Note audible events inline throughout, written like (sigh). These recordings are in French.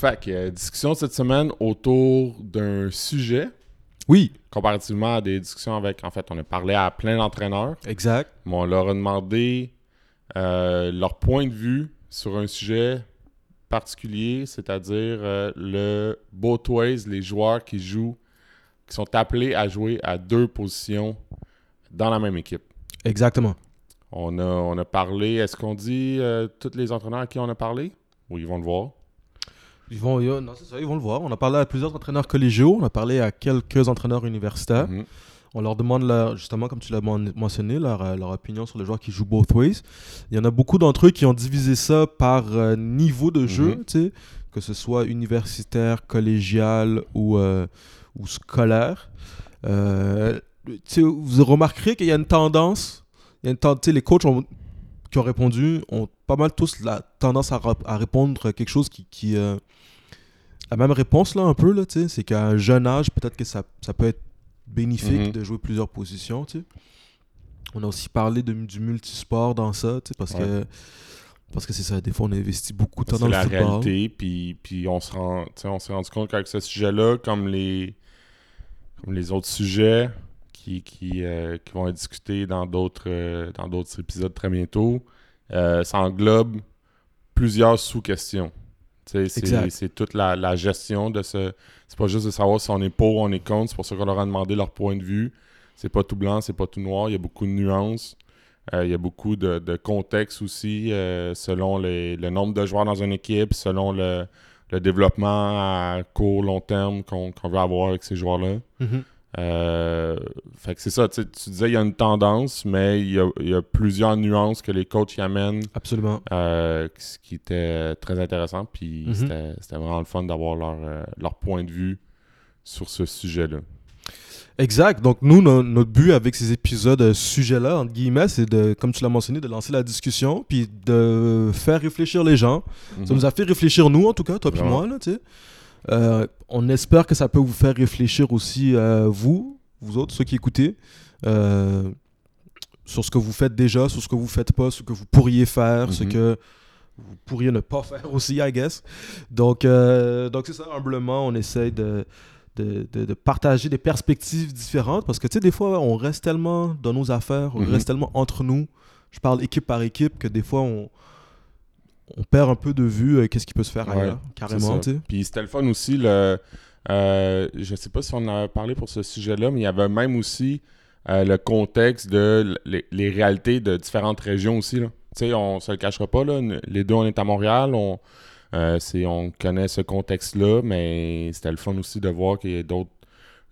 Fait que, euh, discussion cette semaine autour d'un sujet, Oui, comparativement à des discussions avec. En fait, on a parlé à plein d'entraîneurs, exact. mais on leur a demandé euh, leur point de vue sur un sujet particulier, c'est-à-dire euh, le both ways, les joueurs qui jouent, qui sont appelés à jouer à deux positions dans la même équipe. Exactement. On a, on a parlé, est-ce qu'on dit euh, tous les entraîneurs à qui on a parlé? Oui, ils vont le voir. Ils vont, ils- non, ça, ils vont le voir. On a parlé à plusieurs entraîneurs collégiaux, on a parlé à quelques entraîneurs universitaires. Mhm. On leur demande, leur- justement, comme tu l'as mentionné, leur, euh, leur opinion sur les joueurs qui jouent both ways. Il y en a beaucoup d'entre eux qui ont divisé ça par euh, niveau de jeu, tu sais, que ce soit universitaire, collégial ou, euh, ou scolaire. Euh, vous remarquerez qu'il y a une tendance, il y a une les coachs ont- qui ont répondu ont pas mal tous la tendance à, à répondre quelque chose qui... qui euh, la même réponse, là, un peu, là, c'est qu'à un jeune âge, peut-être que ça, ça peut être bénéfique Mhm. de jouer plusieurs positions. On a aussi parlé de, du multisport dans ça, parce que parce que c'est ça, des fois on investit beaucoup de temps dans le la football. réalité, puis, puis on se rend, s'est rendu compte qu'avec ce sujet-là, comme les, comme les autres sujets qui, qui, euh, qui vont être discutés dans d'autres euh, dans d'autres épisodes très bientôt, euh, ça englobe plusieurs sous-questions. C'est toute la, la gestion de ce. C'est pas juste de savoir si on est pour ou on est contre, c'est pour ça qu'on leur a demandé leur point de vue. C'est pas tout blanc, c'est pas tout noir, il y a beaucoup de nuances. Euh, il y a beaucoup de, de contexte aussi, euh, selon les- le nombre de joueurs dans une équipe, selon le, le développement à court, long terme qu'on qu'on veut avoir avec ces joueurs-là. Mhm. Euh, fait que c'est ça, tu sais, tu disais il y a une tendance, mais il y a, il y a plusieurs nuances que les coachs y amènent, Absolument. euh, ce qui était très intéressant. Puis Mhm. c'était c'était vraiment le fun d'avoir leur, euh, leur point de vue sur ce sujet-là. Exact. Donc, nous, no- notre but avec ces épisodes sujets-là, entre guillemets, c'est de, comme tu l'as mentionné, de lancer la discussion, puis de faire réfléchir les gens. Ça Mhm. nous a fait réfléchir, nous, en tout cas, toi et moi, là, tu sais. Euh, on espère que ça peut vous faire réfléchir aussi, euh, vous, vous autres, ceux qui écoutez, euh, sur ce que vous faites déjà, sur ce que vous faites pas, ce que vous pourriez faire, ce Mhm. que vous pourriez ne pas (laughs) faire aussi, I guess. Donc, donc c'est ça, humblement, on essaye de, de, de- de partager des perspectives différentes parce que, tu sais, des fois, on reste tellement dans nos affaires, on Mhm. reste tellement entre nous. Je parle équipe par équipe que des fois, on, on perd un peu de vue euh, qu'est-ce qui peut se faire Ouais, ailleurs, carrément. Puis c'était le fun aussi, le, euh, je sais pas si on a parlé pour ce sujet-là, mais il y avait même aussi euh, le contexte de les, les réalités de différentes régions aussi. Là. Tu sais, on se le cachera pas, là, les deux, on est à Montréal, on, euh, c'est, on connaît ce contexte-là, mais c'était le fun aussi de voir qu'il y a d'autres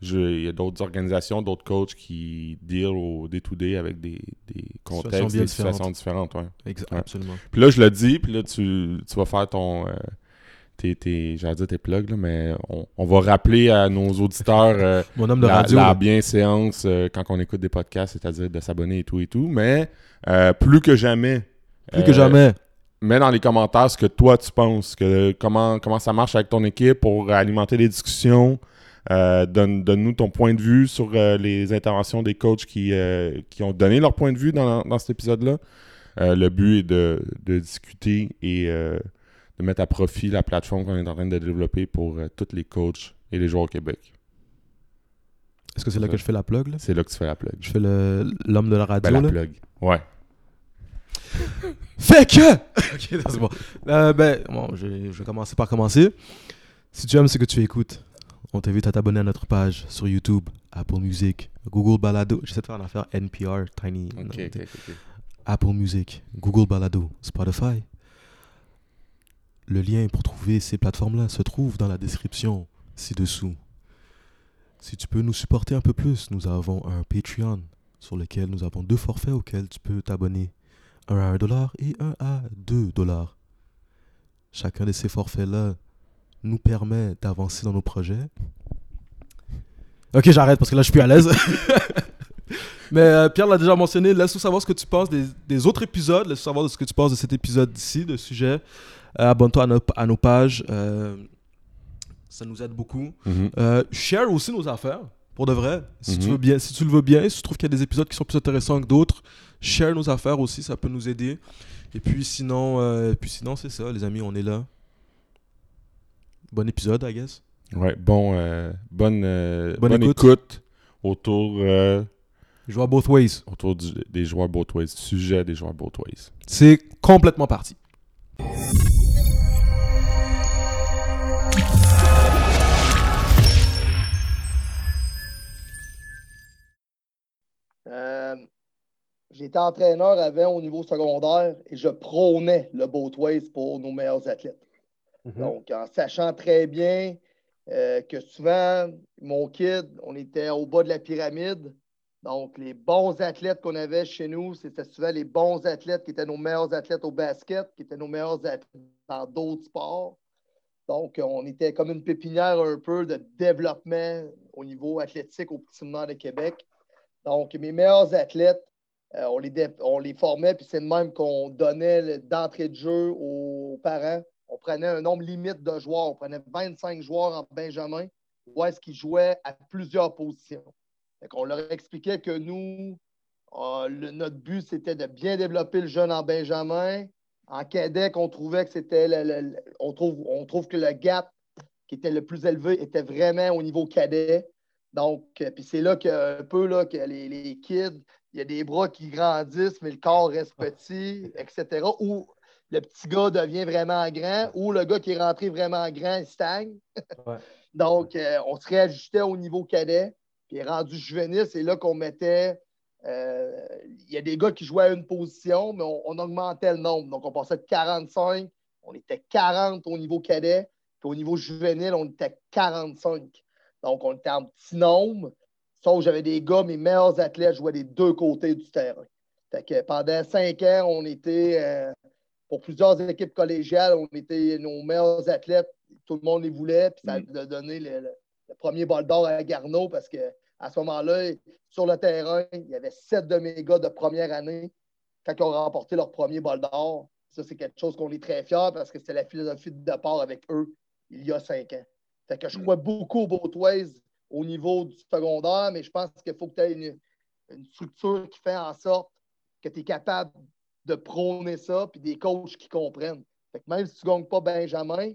il y a d'autres organisations, d'autres coachs qui deal au day-to-day avec des, des contextes, des situations différentes. ouais. Exa- Ouais. Absolument. Puis là, je le dis, puis là, tu, tu vas faire ton. euh, tes, tes, j'allais dire tes plugs, là, mais on, on va rappeler à nos auditeurs euh, (laughs) Mon homme de la, radio. la bienséance euh, quand on écoute des podcasts, c'est-à-dire de s'abonner et tout et tout. Mais plus que jamais. Plus que jamais. Mets dans les commentaires ce que toi tu penses, que comment, comment ça marche avec ton équipe pour alimenter les discussions. Euh, donne, donne-nous ton point de vue sur euh, les interventions des coachs qui, euh, qui ont donné leur point de vue dans, dans cet épisode-là. Le but est de, de discuter et de mettre à profit la plateforme qu'on est en train de développer pour tous les coachs et les joueurs au Québec. Est-ce que c'est là ça. que je fais la plug, là? C'est là que tu fais la plug. Je fais le- l'homme de la radio, Ben, la là? plug. Ouais. Fait que... (laughs) ok, c'est bon. Euh, ben, bon, je, je vais commencer par commencer. Si tu aimes ce que tu écoutes, on t'invite à t'abonner à notre page sur YouTube, Apple Music, Google Balado. J'essaie de faire une affaire NPR, Tiny. Ok, non, ok, ok. Apple Music, Google Balado, Spotify. Le lien pour trouver ces plateformes-là se trouve dans la description ci-dessous. Si tu peux nous supporter un peu plus, nous avons un Patreon sur lequel nous avons deux forfaits auxquels tu peux t'abonner. Un à 1 dollar et un à 2 dollars. Chacun de ces forfaits-là nous permet d'avancer dans nos projets. Ok, j'arrête parce que là, je suis plus à l'aise. (laughs) Mais euh, Pierre l'a déjà mentionné. Laisse-nous savoir ce que tu penses des, des autres épisodes. Laisse-nous savoir ce que tu penses de cet épisode-ci, de sujet. Euh, Abonne-toi à, nos- à nos pages. euh, ça nous aide beaucoup. Mhm. Euh, share aussi nos affaires, pour de vrai. Si, tu Mhm. veux bien, si tu le veux bien, si tu trouves qu'il y a des épisodes qui sont plus intéressants que d'autres, share nos affaires aussi, ça peut nous aider. Et puis sinon, euh, puis sinon c'est ça, les amis, on est là. Bon épisode, I guess. Ouais, bon, euh, bonne, euh, Bonne bonne, écoute. écoute. autour, euh, vois both ways. autour du- des joueurs both ways, du sujet des joueurs both ways. C'est complètement parti. Euh, J'étais entraîneur avant au niveau secondaire et je prônais le both ways pour nos meilleurs athlètes. Donc, en sachant très bien euh, que souvent, mon kid, on était au bas de la pyramide. Donc, les bons athlètes qu'on avait chez nous, c'était souvent les bons athlètes qui étaient nos meilleurs athlètes au basket, qui étaient nos meilleurs athlètes dans d'autres sports. Donc, on était comme une pépinière un peu de développement au niveau athlétique au petit séminaire de Québec. Donc, mes meilleurs athlètes, euh, on, les formait, puis c'est de même qu'on donnait d'entrée de jeu aux parents. On prenait un nombre limite de joueurs. On prenait 25 joueurs en Benjamin, où est-ce qu'ils jouaient à plusieurs positions. Qu'on leur expliquait que nous, euh, notre but, c'était de bien développer le jeune en Benjamin. En cadet, on trouvait que c'était le- on, trouve, on que le gap qui était le plus élevé était vraiment au niveau cadet. Donc, euh, puis c'est là que un peu là, que les, kids, il y a des bras qui grandissent, mais le corps reste petit, etc. le petit gars devient vraiment grand, ou le gars qui est rentré vraiment grand il stagne. Ouais. (laughs) Donc, euh, on se réajustait au niveau cadet. Puis rendu juvénile, c'est là qu'on mettait. euh, Il y a des gars qui jouaient à une position, mais on, on augmentait le nombre. Donc, on passait de 45, on était 40 au niveau cadet, puis au niveau juvénile, on était 45. Donc, on était en petit nombre. Sauf que j'avais des gars, mes meilleurs athlètes jouaient des deux côtés du terrain. Fait que pendant cinq ans, on était, euh, pour plusieurs équipes collégiales, on était nos meilleurs athlètes. Tout le monde les voulait. Puis ça a donné le, le- le premier bol d'or à Garneau parce qu'à ce moment-là, sur le terrain, il y avait sept de mes gars de première année quand ils ont remporté leur premier bol d'or. Ça, c'est quelque chose qu'on est très fiers parce que c'était la philosophie de départ avec eux il y a cinq ans. Fait que je crois beaucoup au ways au niveau du secondaire, mais je pense qu'il faut que tu aies une, une structure qui fait en sorte que tu es capable de prôner ça, puis des coachs qui comprennent. Fait que même si tu ne gagnes pas Benjamin,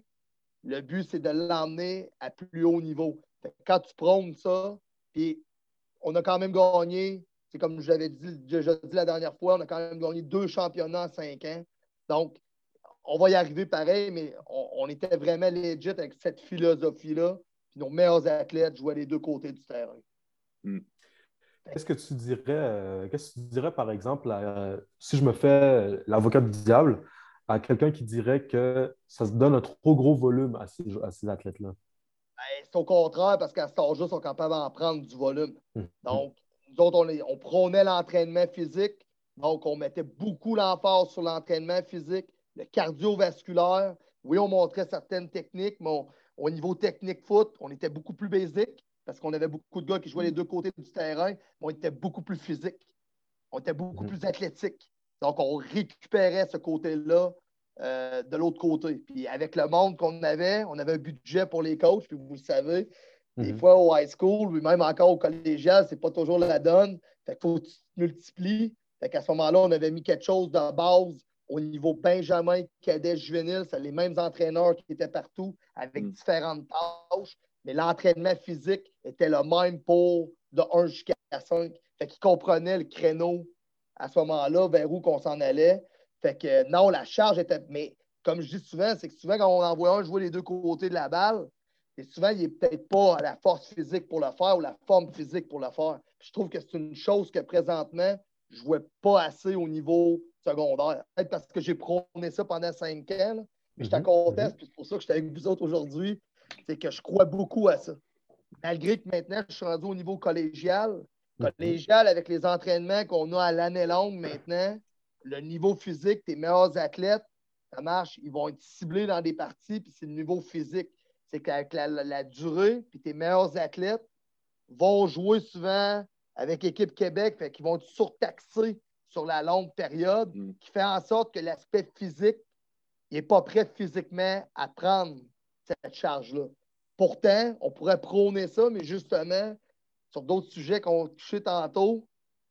le but, c'est de l'emmener à plus haut niveau. Fait que quand tu prônes ça, puis on a quand même gagné, c'est comme je l'avais dit, dit la dernière fois, on a quand même gagné deux championnats en cinq ans. Donc, on va y arriver pareil, mais on, était vraiment legit avec cette philosophie-là. Puis nos meilleurs athlètes jouaient les deux côtés du terrain. Qu'est-ce que tu dirais, euh, qu'est-ce que tu dirais par exemple, à- si je me fais euh, l'avocat du diable, à quelqu'un qui dirait que ça se donne un trop gros volume à ces, à ces athlètes-là? Ben, c'est au contraire, parce qu'à cet âge-là, ils sont capables d'en prendre du volume. Mhm. Donc, nous autres, on, on prônait l'entraînement physique. Donc, on mettait beaucoup l'emphase sur l'entraînement physique, le cardiovasculaire. Oui, on montrait certaines techniques, mais on- au niveau technique foot, on était beaucoup plus basique parce qu'on avait beaucoup de gars qui jouaient les deux côtés du terrain, mais on était beaucoup plus physique. On était beaucoup Mhm. plus athlétique. Donc, on récupérait ce côté-là euh, de l'autre côté. Puis avec le monde qu'on avait, on avait un budget pour les coachs, puis vous le savez, des Mhm. fois au high school, ou même encore au collégial, c'est pas toujours la donne. Fait qu'il faut que tu te multiplies. Fait qu'à ce moment-là, on avait mis quelque chose de base au niveau Benjamin, cadet, juvénile. C'est les mêmes entraîneurs qui étaient partout avec Mm. différentes tâches. Mais l'entraînement physique était le même pour de 1 jusqu'à 5. Fait qu'ils comprenaient le créneau à ce moment-là, vers où qu'on s'en allait. Fait que non, la charge était. Mais comme je dis souvent, c'est que souvent, quand on envoie un jouer les deux côtés de la balle, et souvent, il n'est peut-être pas à la force physique pour le faire ou la forme physique pour le faire. Puis je trouve que c'est une chose que présentement, je ne jouais pas assez au niveau secondaire. Peut-être parce que j'ai prôné ça pendant cinq ans. là. Mais je t'en Mhm, puis c'est pour ça que j'étais avec vous autres aujourd'hui. C'est que je crois beaucoup à ça. Malgré que maintenant, je suis rendu au niveau collégial. Mhm. Collégial, avec les entraînements qu'on a à l'année longue maintenant, le niveau physique, tes meilleurs athlètes, ça marche, ils vont être ciblés dans des parties, puis c'est le niveau physique. C'est qu'avec la, la- la durée, puis tes meilleurs athlètes vont jouer souvent avec Équipe Québec, fait qu'ils vont être surtaxés sur la longue période, Mm. qui fait en sorte que l'aspect physique n'est pas prêt physiquement à prendre cette charge-là. Pourtant, on pourrait prôner ça, mais justement, sur d'autres sujets qu'on a touchés tantôt,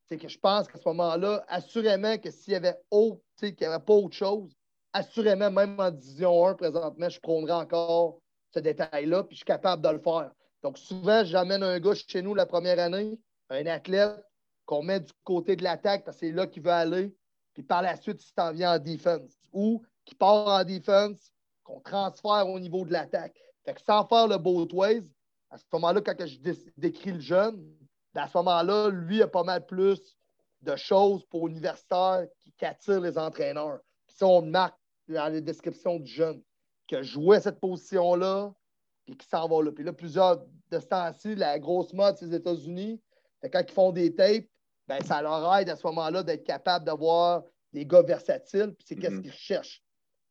c'est que je pense qu'à ce moment-là, assurément que s'il y avait autre, qu'il n'y avait pas autre chose, assurément, même en Division 1, présentement, je prônerais encore ce détail-là, puis je suis capable de le faire. Donc, souvent, j'amène un gars chez nous la première année, un athlète qu'on met du côté de l'attaque parce que c'est là qu'il veut aller, puis par la suite, il s'en vient en défense. Ou qui part en défense, qu'on transfère au niveau de l'attaque. Fait que sans faire le both ways, à ce moment-là, quand je décris le jeune, ben, à ce moment-là, lui a pas mal plus de choses pour universitaire qui, qui attirent les entraîneurs. Puis ça, on marque dans les descriptions du jeune qui jouait cette position-là, puis qui s'en va là. Puis là, plusieurs de ce temps-ci, la grosse mode, c'est les États-Unis. Quand ils font des tapes, ben, ça leur aide à ce moment-là d'être capable d'avoir des gars versatiles, puis c'est qu'est-ce mm-hmm. qu'ils cherchent.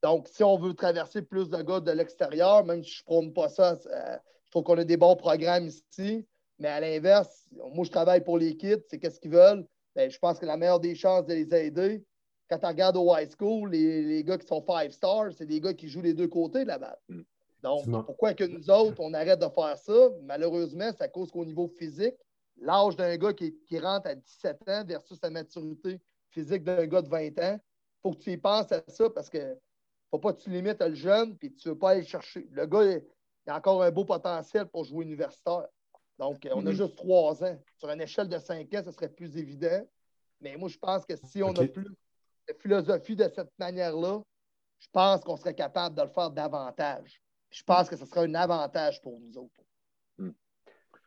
Donc, si on veut traverser plus de gars de l'extérieur, même si je ne prône pas ça, euh, je trouve qu'on a des bons programmes ici. Mais à l'inverse, moi, je travaille pour les kids, c'est qu'est-ce qu'ils veulent. Ben, je pense que la meilleure des chances de les aider, quand tu regardes au high school, les, gars qui sont five stars, c'est des gars qui jouent les deux côtés de la balle. Mm. Donc, pourquoi que nous autres, on arrête de faire ça? Malheureusement, c'est à cause qu'au niveau physique, l'âge d'un gars qui, rentre à 17 ans versus la maturité physique d'un gars de 20 ans, il faut que tu y penses à ça parce que faut pas que tu limites le jeune et tu ne veux pas aller chercher. Le gars, il, a encore un beau potentiel pour jouer universitaire. Donc, on a mm-hmm. juste trois ans. Sur une échelle de 5 ans, ce serait plus évident. Mais moi, je pense que si on a plus philosophie de cette manière-là, je pense qu'on serait capable de le faire davantage. Je pense que ce serait un avantage pour nous autres. Hmm.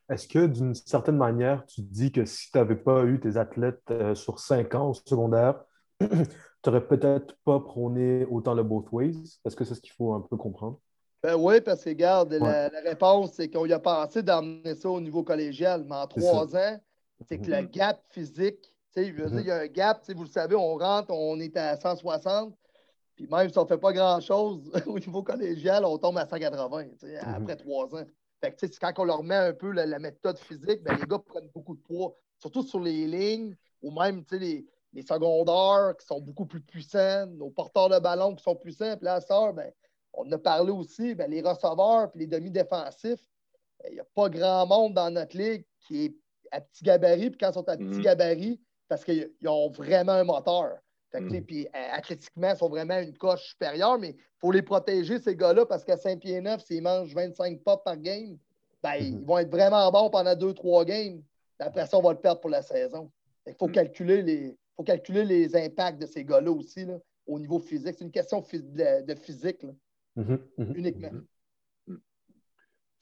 Est-ce que d'une certaine manière, tu dis que si tu n'avais pas eu tes athlètes euh, sur cinq ans au secondaire, (clears throat) tu n'aurais peut-être pas prôné autant le both ways? Est-ce que c'est ce qu'il faut un peu comprendre? Ben oui, parce que, regarde, la, réponse, c'est qu'on y a pensé d'emmener ça au niveau collégial, mais en trois ans, c'est que le mm-hmm. gap physique il y a un gap. Vous le savez, on rentre, on est à 160. Puis même si on ne fait pas grand-chose (laughs) au niveau collégial, on tombe à 180 mhm. après trois ans. Fait que, quand on leur met un peu la, méthode physique, ben, les gars prennent beaucoup de poids, surtout sur les lignes ou même les, les secondaires qui sont beaucoup plus puissants, nos porteurs de ballon qui sont puissants. Puis là, ça, ben, on a parlé aussi, ben, les receveurs et les demi-défensifs. Ben, il n'y a pas grand monde dans notre ligue qui est à petit gabarit. Puis quand ils sont à petit mhm. gabarit, parce qu'ils ont vraiment un moteur. Mm. Puis euh, athlétiquement, ils sont vraiment une coche supérieure, mais il faut les protéger, ces gars-là, parce qu'à Saint-Pierre-Neuf, s'ils mangent 25 pops par game, ben, mm-hmm. ils vont être vraiment bons pendant 2-3 games. Après ça, on va le perdre pour la saison. Il faut, calculer les, faut calculer les impacts de ces gars-là aussi là, au niveau physique. C'est une question de, physique, mm-hmm. Mm-hmm. uniquement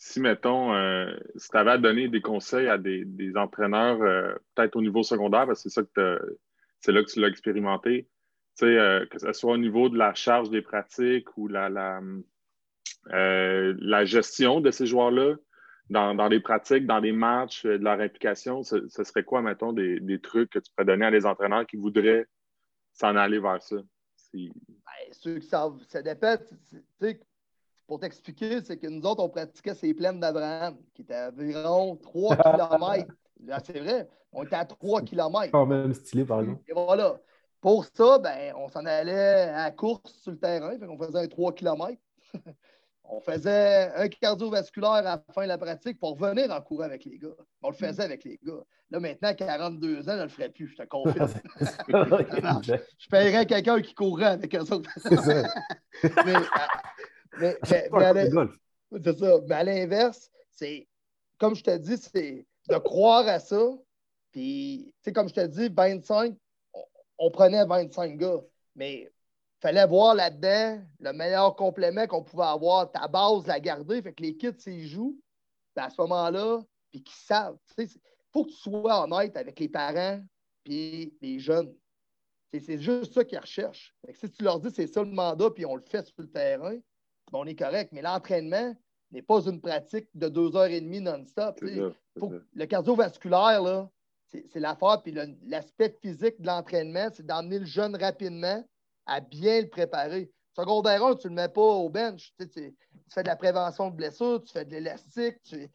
si, mettons, euh, si tu avais à donner des conseils à des, entraîneurs, euh, peut-être au niveau secondaire, parce que c'est ça que c'est là que tu l'as expérimenté, euh, que ce soit au niveau de la charge des pratiques ou la, la, la gestion de ces joueurs-là, dans, dans, les pratiques, dans les matchs, de leur implication, ce, serait quoi, mettons, des, des, trucs que tu pourrais donner à des entraîneurs qui voudraient s'en aller vers ça? Ben, ceux qui savent, ça dépend pour t'expliquer, c'est que nous autres, on pratiquait ces plaines d'Abraham, qui étaient à environ 3 (laughs) km. c'est vrai, on était à 3 km. Quand même stylé, par exemple. Et voilà. Pour ça, ben, on s'en allait à course sur le terrain, on faisait un 3 km. (laughs) on faisait un cardiovasculaire à la fin de la pratique pour venir en courant avec les gars. On le faisait avec les gars. Là, maintenant, 42 ans, je ne le ferais plus, je te confirme. (laughs) (laughs) je paierais quelqu'un qui courrait avec eux autres. (laughs) mais, mais, mais, c'est ça. Mais à l'inverse, c'est comme je te dis, c'est de croire à ça. Puis, tu sais, comme je te dis, 25, on, prenait 25 gars. Mais fallait voir là-dedans le meilleur complément qu'on pouvait avoir, ta base, la garder. Fait que les kids, s'ils jouent, ben, à ce moment-là, puis qu'ils savent. Il faut que tu sois honnête avec les parents puis les jeunes. C'est juste ça qu'ils recherchent. si tu leur dis c'est ça le mandat, puis on le fait sur le terrain, on est correct. Mais l'entraînement n'est pas une pratique de deux heures et demie non-stop. Le cardiovasculaire, c'est l'affaire. Puis l'aspect physique de l'entraînement, c'est d'emmener le jeune rapidement à bien le préparer. Secondaire 1, tu ne le mets pas au bench. Tu, fais de la prévention de blessures, tu fais de l'élastique, tu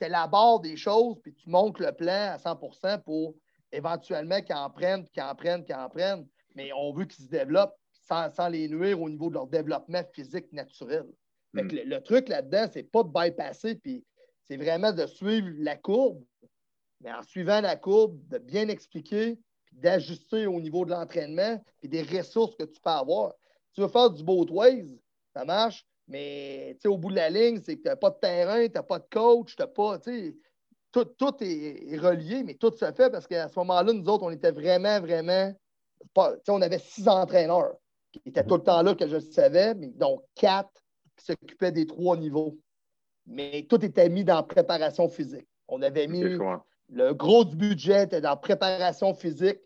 es la barre des choses, puis tu montes le plan à 100% pour éventuellement qu'ils en prennent, qu'ils en prennent, qu'ils en prennent. Mais on veut qu'ils se développent sans, les nuire au niveau de leur développement physique naturel. Hmm. le, truc là-dedans, c'est pas de bypasser, puis c'est vraiment de suivre la courbe, mais en suivant la courbe, de bien expliquer, d'ajuster au niveau de l'entraînement, puis des ressources que tu peux avoir. Tu veux faire du both ways, ça marche, Mais au bout de la ligne, c'est que tu n'as pas de terrain, tu n'as pas de coach, tu pas. Tout, tout est, relié, mais tout se fait parce qu'à ce moment-là, nous autres, on était vraiment, vraiment. Pas, on avait six entraîneurs qui étaient tout le temps là que je savais, mais donc quatre qui s'occupaient des trois niveaux. Mais tout était mis dans préparation physique. On avait mis le gros du budget était dans préparation physique.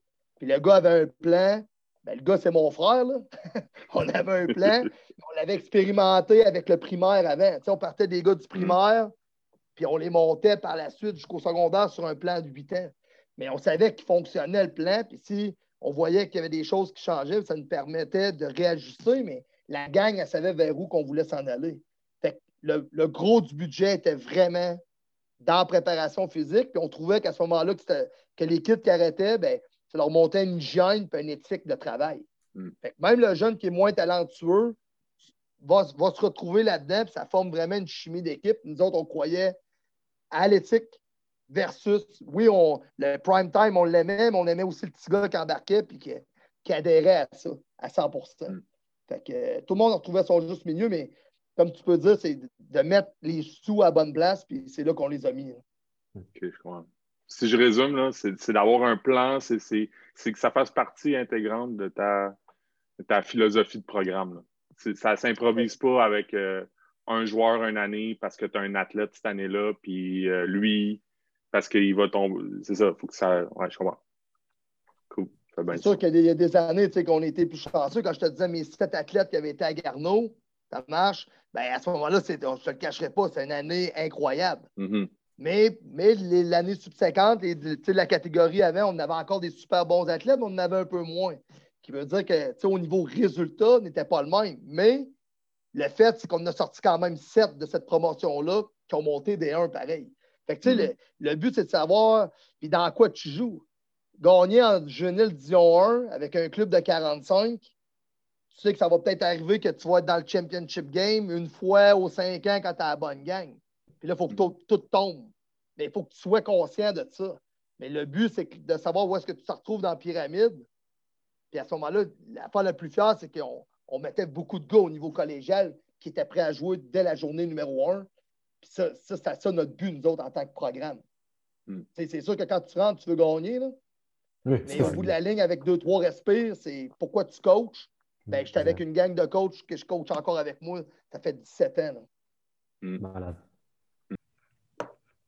Puis le gars avait un plan. Ben, le gars, c'est mon frère. Là. (laughs) on avait un plan. (laughs) on l'avait expérimenté avec le primaire avant. on partait des gars du primaire, puis on les montait par la suite jusqu'au secondaire sur un plan de 8 ans. Mais on savait qu'il fonctionnait le plan. Puis si on voyait qu'il y avait des choses qui changeaient, ça nous permettait de réajuster. Mais la gang, elle savait vers où qu'on voulait s'en aller. le, le, gros du budget était vraiment dans la préparation physique. Puis on trouvait qu'à ce moment-là, que, que les kids qui arrêtaient, ben, ça leur montait une hygiène et une éthique de travail. Hmm. même le jeune qui est moins talentueux va, se retrouver là-dedans, ça forme vraiment une chimie d'équipe. Nous autres, on croyait à l'éthique versus, oui, on, le prime time, on l'aimait, mais on aimait aussi le petit gars qui embarquait et qui, adhérait à ça, à 100 hmm. Fait que, tout le monde retrouvait son juste milieu, mais comme tu peux dire, c'est de mettre les sous à bonne place, puis c'est là qu'on les a mis. OK, je comprends. Si je résume, c'est d'avoir un plan, c'est que ça fasse partie intégrante de ta, ta philosophie de programme. Ça ne s'improvise pas avec euh, un joueur une année parce que tu as un athlète cette année-là, puis euh, lui, parce qu'il va tomber. C'est ça, il faut que ça. Ouais, je comprends. Cool. C'est sûr qu'il y, a des années qu'on était plus chanceux. Quand je te disais mes sept athlètes qui avaient été à Garneau, ça marche. Ben, à ce moment-là, je ne te le cacherai pas, c'est une année incroyable. Mm-hmm. Mais, mais l'année subséquente, la catégorie avant, on avait encore des super bons athlètes, mais on en avait un peu moins. Ce qui veut dire que au niveau résultat, n'était pas le même. Mais le fait, c'est qu'on a sorti quand même sept de cette promotion-là qui ont monté des 1 pareil. Fait que, le, le, but, c'est de savoir puis dans quoi tu joues. Gagner en jeunesse Dion 1 avec un club de 45, tu sais que ça va peut-être arriver que tu vas être dans le championship game une fois aux cinq ans quand tu as la bonne gang. Puis là, il faut que tout, tombe. Mais il faut que tu sois conscient de ça. Mais le but, c'est de savoir où est-ce que tu te retrouves dans la pyramide. Puis à ce moment-là, la fois la plus fière, c'est qu'on mettait beaucoup de gars au niveau collégial qui étaient prêts à jouer dès la journée numéro un. Puis ça, ça c'est ça notre but, nous autres, en tant que programme. Hmm. C'est sûr que quand tu rentres, tu veux gagner. Là. mais au bout de la ligne, avec deux, trois respires, c'est pourquoi tu coaches? Ben, j'étais avec une gang de coachs que je coach encore avec moi. Ça fait 17 ans. Hmm. Malade.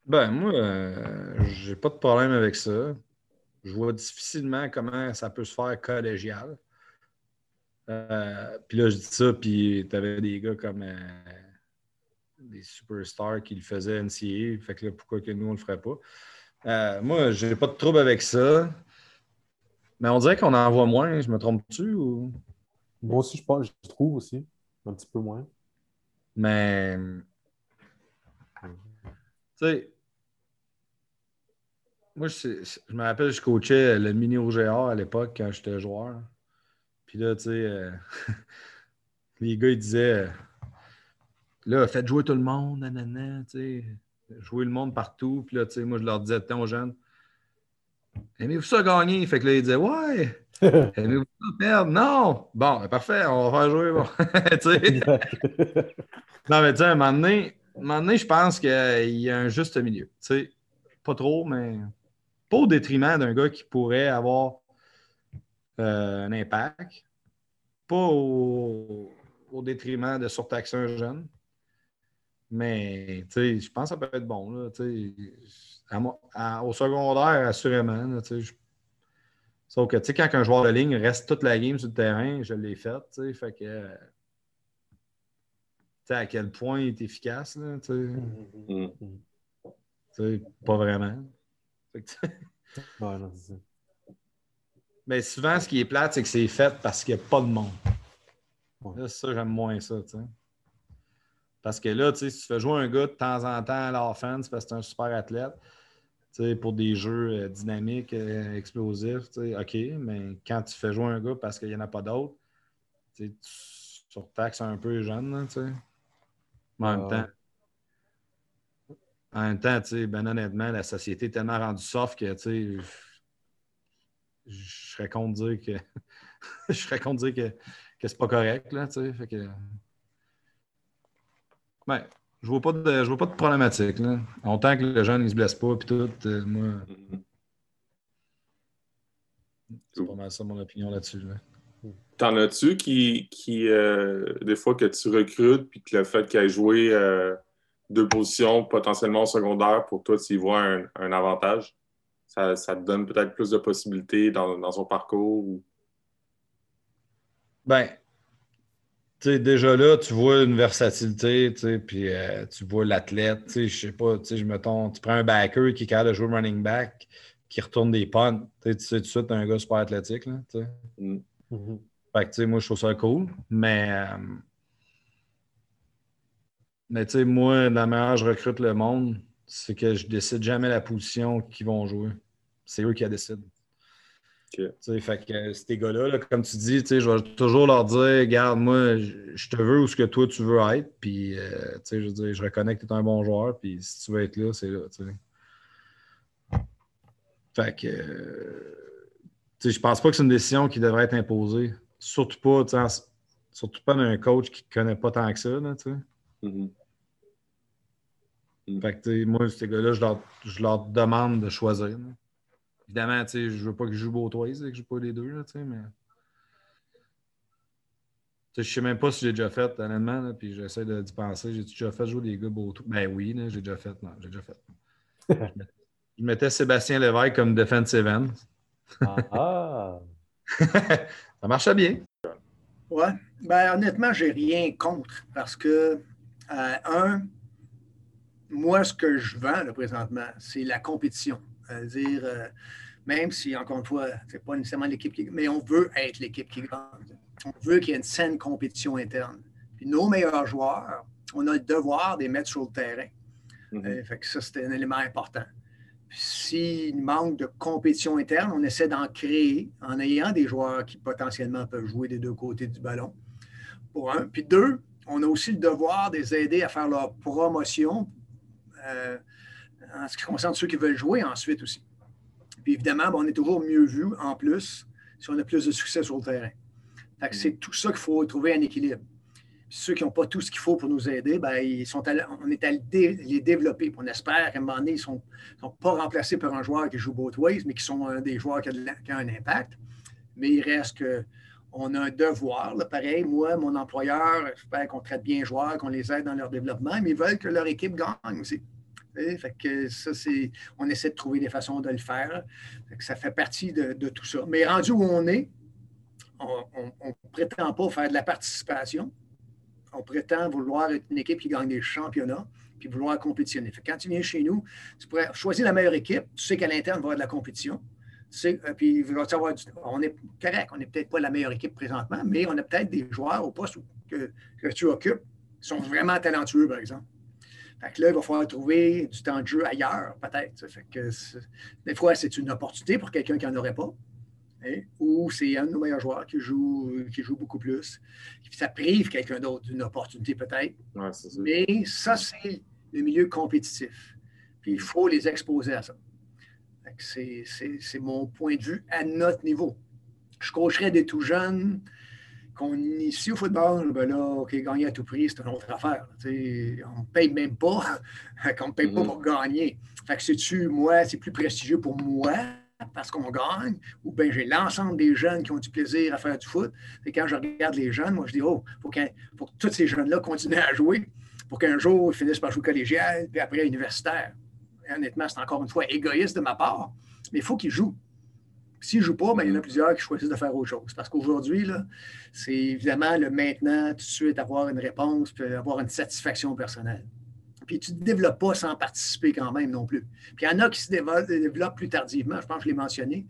Ben, moi, euh, j'ai pas de problème avec ça. Je vois difficilement comment ça peut se faire collégial. Euh, puis là, je dis ça, puis tu avais des gars comme euh, des superstars qui le faisaient NCA. Fait que là, pourquoi que nous, on le ferait pas? moi, j'ai pas de trouble avec ça. Mais on dirait qu'on en voit moins. Je me trompe-tu? Ou... Moi aussi, je pense, je trouve aussi. Un petit peu moins. Mais. Tu sais, moi, je, me rappelle, je coachais le mini OGR à l'époque quand j'étais joueur. Puis là, tu sais, euh, (laughs) les gars, ils disaient euh, là, faites jouer tout le monde, nanana, tu sais, jouer le monde partout. Puis là, tu sais, moi, je leur disais tant aux jeunes Aimez-vous ça gagner? Fait que là, ils disaient Ouais, (laughs) aimez-vous ça perdre? Non! Bon, ben, parfait, on va faire jouer. Bon. (laughs) non, mais tu sais, à un moment donné, je pense qu'il y a un juste milieu. Tu sais, pas trop, mais pas au détriment d'un gars qui pourrait avoir euh, un impact, pas au, détriment de surtaxer un jeune. Mais je pense que ça peut être bon. Là, au secondaire, assurément. Sauf que quand un joueur de ligne reste toute la game sur le terrain, je l'ai fait. Fait que. à quel point il est efficace. Là, mm-hmm. Pas vraiment. Mais souvent, ce qui est plate, c'est que c'est fait parce qu'il n'y a pas de monde. ça, j'aime moins ça. Parce que là, si tu fais jouer un gars de temps en temps à l'offense parce que c'est un super athlète, pour des jeux euh, dynamiques, euh, explosifs, OK, mais quand tu fais jouer un gars parce qu'il n'y en a pas d'autres, tu surtaxes un peu les jeunes. En même temps, en même temps, ben honnêtement, la société est tellement rendue soft que je serais con de dire que (laughs) je serais dire que, que c'est pas correct. Là, fait que... Ben, je vois pas de, je vois pas de problématique. Là. Autant que le jeune ne se blesse pas, puis tout, euh, moi, Mhm. c'est pas mal ça mon opinion là-dessus. là. T'en as-tu qui, qui euh, des fois que tu recrutes, puis que le fait qu'il ait joué euh, deux positions potentiellement au secondaire, pour toi, tu y vois un, un avantage? Ça, ça te donne peut-être plus de possibilités dans, dans son parcours? ou- Ben, tu sais, déjà là, tu vois une versatilité, tu sais, puis euh, tu vois l'athlète, tu sais, je sais pas, tu sais, je mettons, tu prends un backer qui est capable de jouer running back, qui retourne des punts, tu sais, tu sais tout de suite, un gars super athlétique, là, tu sais. Mm. Mhm. Fait que, tu sais, moi, je trouve ça cool, mais... euh, mais, tu sais, moi, la manière dont je recrute le monde, c'est que je décide jamais la position qu'ils vont jouer. C'est eux qui la décident. Ok. Tu sais, fait que euh, ces gars-là, là, comme tu dis, tu sais, je vais toujours leur dire, regarde, moi, je te veux où ce que toi tu veux être, puis, euh, tu sais, je veux dire, je reconnais que tu es un bon joueur, puis si tu veux être là, c'est là, tu sais. Fait que, euh, tu sais, je pense pas que c'est une décision qui devrait être imposée. Surtout pas, tu sais, en- surtout pas d'un coach qui connaît pas tant que ça, là, sais. Mhm. Fait que, moi, ces gars-là, je leur, je leur demande de choisir. là. Évidemment, tu sais, je veux pas qu'ils jouent Beautoise, que je joue pas les deux, là, tu sais, mais. Je sais même pas si j'ai déjà fait, honnêtement, là, puis j'essaie de- d'y penser. J'ai déjà fait jouer des gars Beautoise? Ben oui, là, j'ai déjà fait. Non, j'ai déjà fait. Je mettais- (laughs) je mettais Sébastien Lévesque comme defensive end. Ah, (laughs) Ça marchait bien. Ouais. Ben, honnêtement, j'ai rien contre parce que, un, moi, ce que je vends là, présentement, c'est la compétition. C'est-à-dire, euh, même si, encore une fois, c'est pas nécessairement l'équipe qui. Mais on veut être l'équipe qui gagne. On veut qu'il y ait une saine compétition interne. Puis nos meilleurs joueurs, on a le devoir de les mettre sur le terrain. Mhm. Euh, fait que ça, c'est un élément important. Puis S'il manque de compétition interne, on essaie d'en créer en ayant des joueurs qui potentiellement peuvent jouer des deux côtés du ballon. Pour un. Puis deux, on a aussi le devoir de les aider à faire leur promotion euh, en ce qui concerne ceux qui veulent jouer ensuite aussi. Puis évidemment, ben, on est toujours mieux vu en plus si on a plus de succès sur le terrain. Que c'est tout ça qu'il faut trouver un équilibre. Puis ceux qui n'ont pas tout ce qu'il faut pour nous aider, ben, ils sont on est dé- les développer. Puis on espère qu'à un moment donné, ils ne sont, sont pas remplacés par un joueur qui joue both ways, mais qui sont euh, des joueurs qui ont, de qui ont un impact. Mais il reste que on a un devoir. pareil, moi, mon employeur, j'espère qu'on traite bien les joueurs, qu'on les aide dans leur développement, mais ils veulent que leur équipe gagne aussi. Fait que ça, c'est, on essaie de trouver des façons de le faire. Ça fait partie de, de tout ça. Mais rendu où on est, on ne prétend pas faire de la participation. On prétend vouloir être une équipe qui gagne des championnats puis vouloir compétitionner. Fait que quand tu viens chez nous, tu pourrais choisir la meilleure équipe. Tu sais qu'à l'interne, il va y avoir de la compétition. Euh, puis il va on est correct. On n'est peut-être pas la meilleure équipe présentement, mais on a peut-être des joueurs au poste que, que tu occupes qui sont vraiment talentueux, par exemple. Fait que là, il va falloir trouver du temps de jeu ailleurs, peut-être. Fait que des fois, c'est une opportunité pour quelqu'un qui n'en aurait pas. hein, Ou c'est un de nos meilleurs joueurs qui joue, qui joue beaucoup plus. Puis ça prive quelqu'un d'autre d'une opportunité, peut-être. Ouais. Mais ça, c'est le milieu compétitif. Puis il faut les exposer à ça. C'est mon point de vue à notre niveau. Je coacherais des tout jeunes qu'on ici au football, ben là, OK, gagner à tout prix, c'est une autre affaire. On ne paye même pas. (laughs) Qu'on ne paye pas Mhm. pour gagner. Fait que c'est-tu, moi, c'est plus prestigieux pour moi parce qu'on gagne, ou bien j'ai l'ensemble des jeunes qui ont du plaisir à faire du foot. Et quand je regarde les jeunes, moi, je dis, oh, il faut que tous ces jeunes-là continuent à jouer pour qu'un jour, ils finissent par jouer collégial, puis après universitaire. Honnêtement, c'est encore une fois égoïste de ma part, mais il faut qu'ils jouent. S'ils ne jouent pas, ben, il y en a plusieurs qui choisissent de faire autre chose. Parce qu'aujourd'hui, c'est évidemment le maintenant, tout de suite, avoir une réponse, puis avoir une satisfaction personnelle. Puis tu ne te développes pas sans participer quand même non plus. Puis il y en a qui se développent, plus tardivement. Je pense que je l'ai mentionné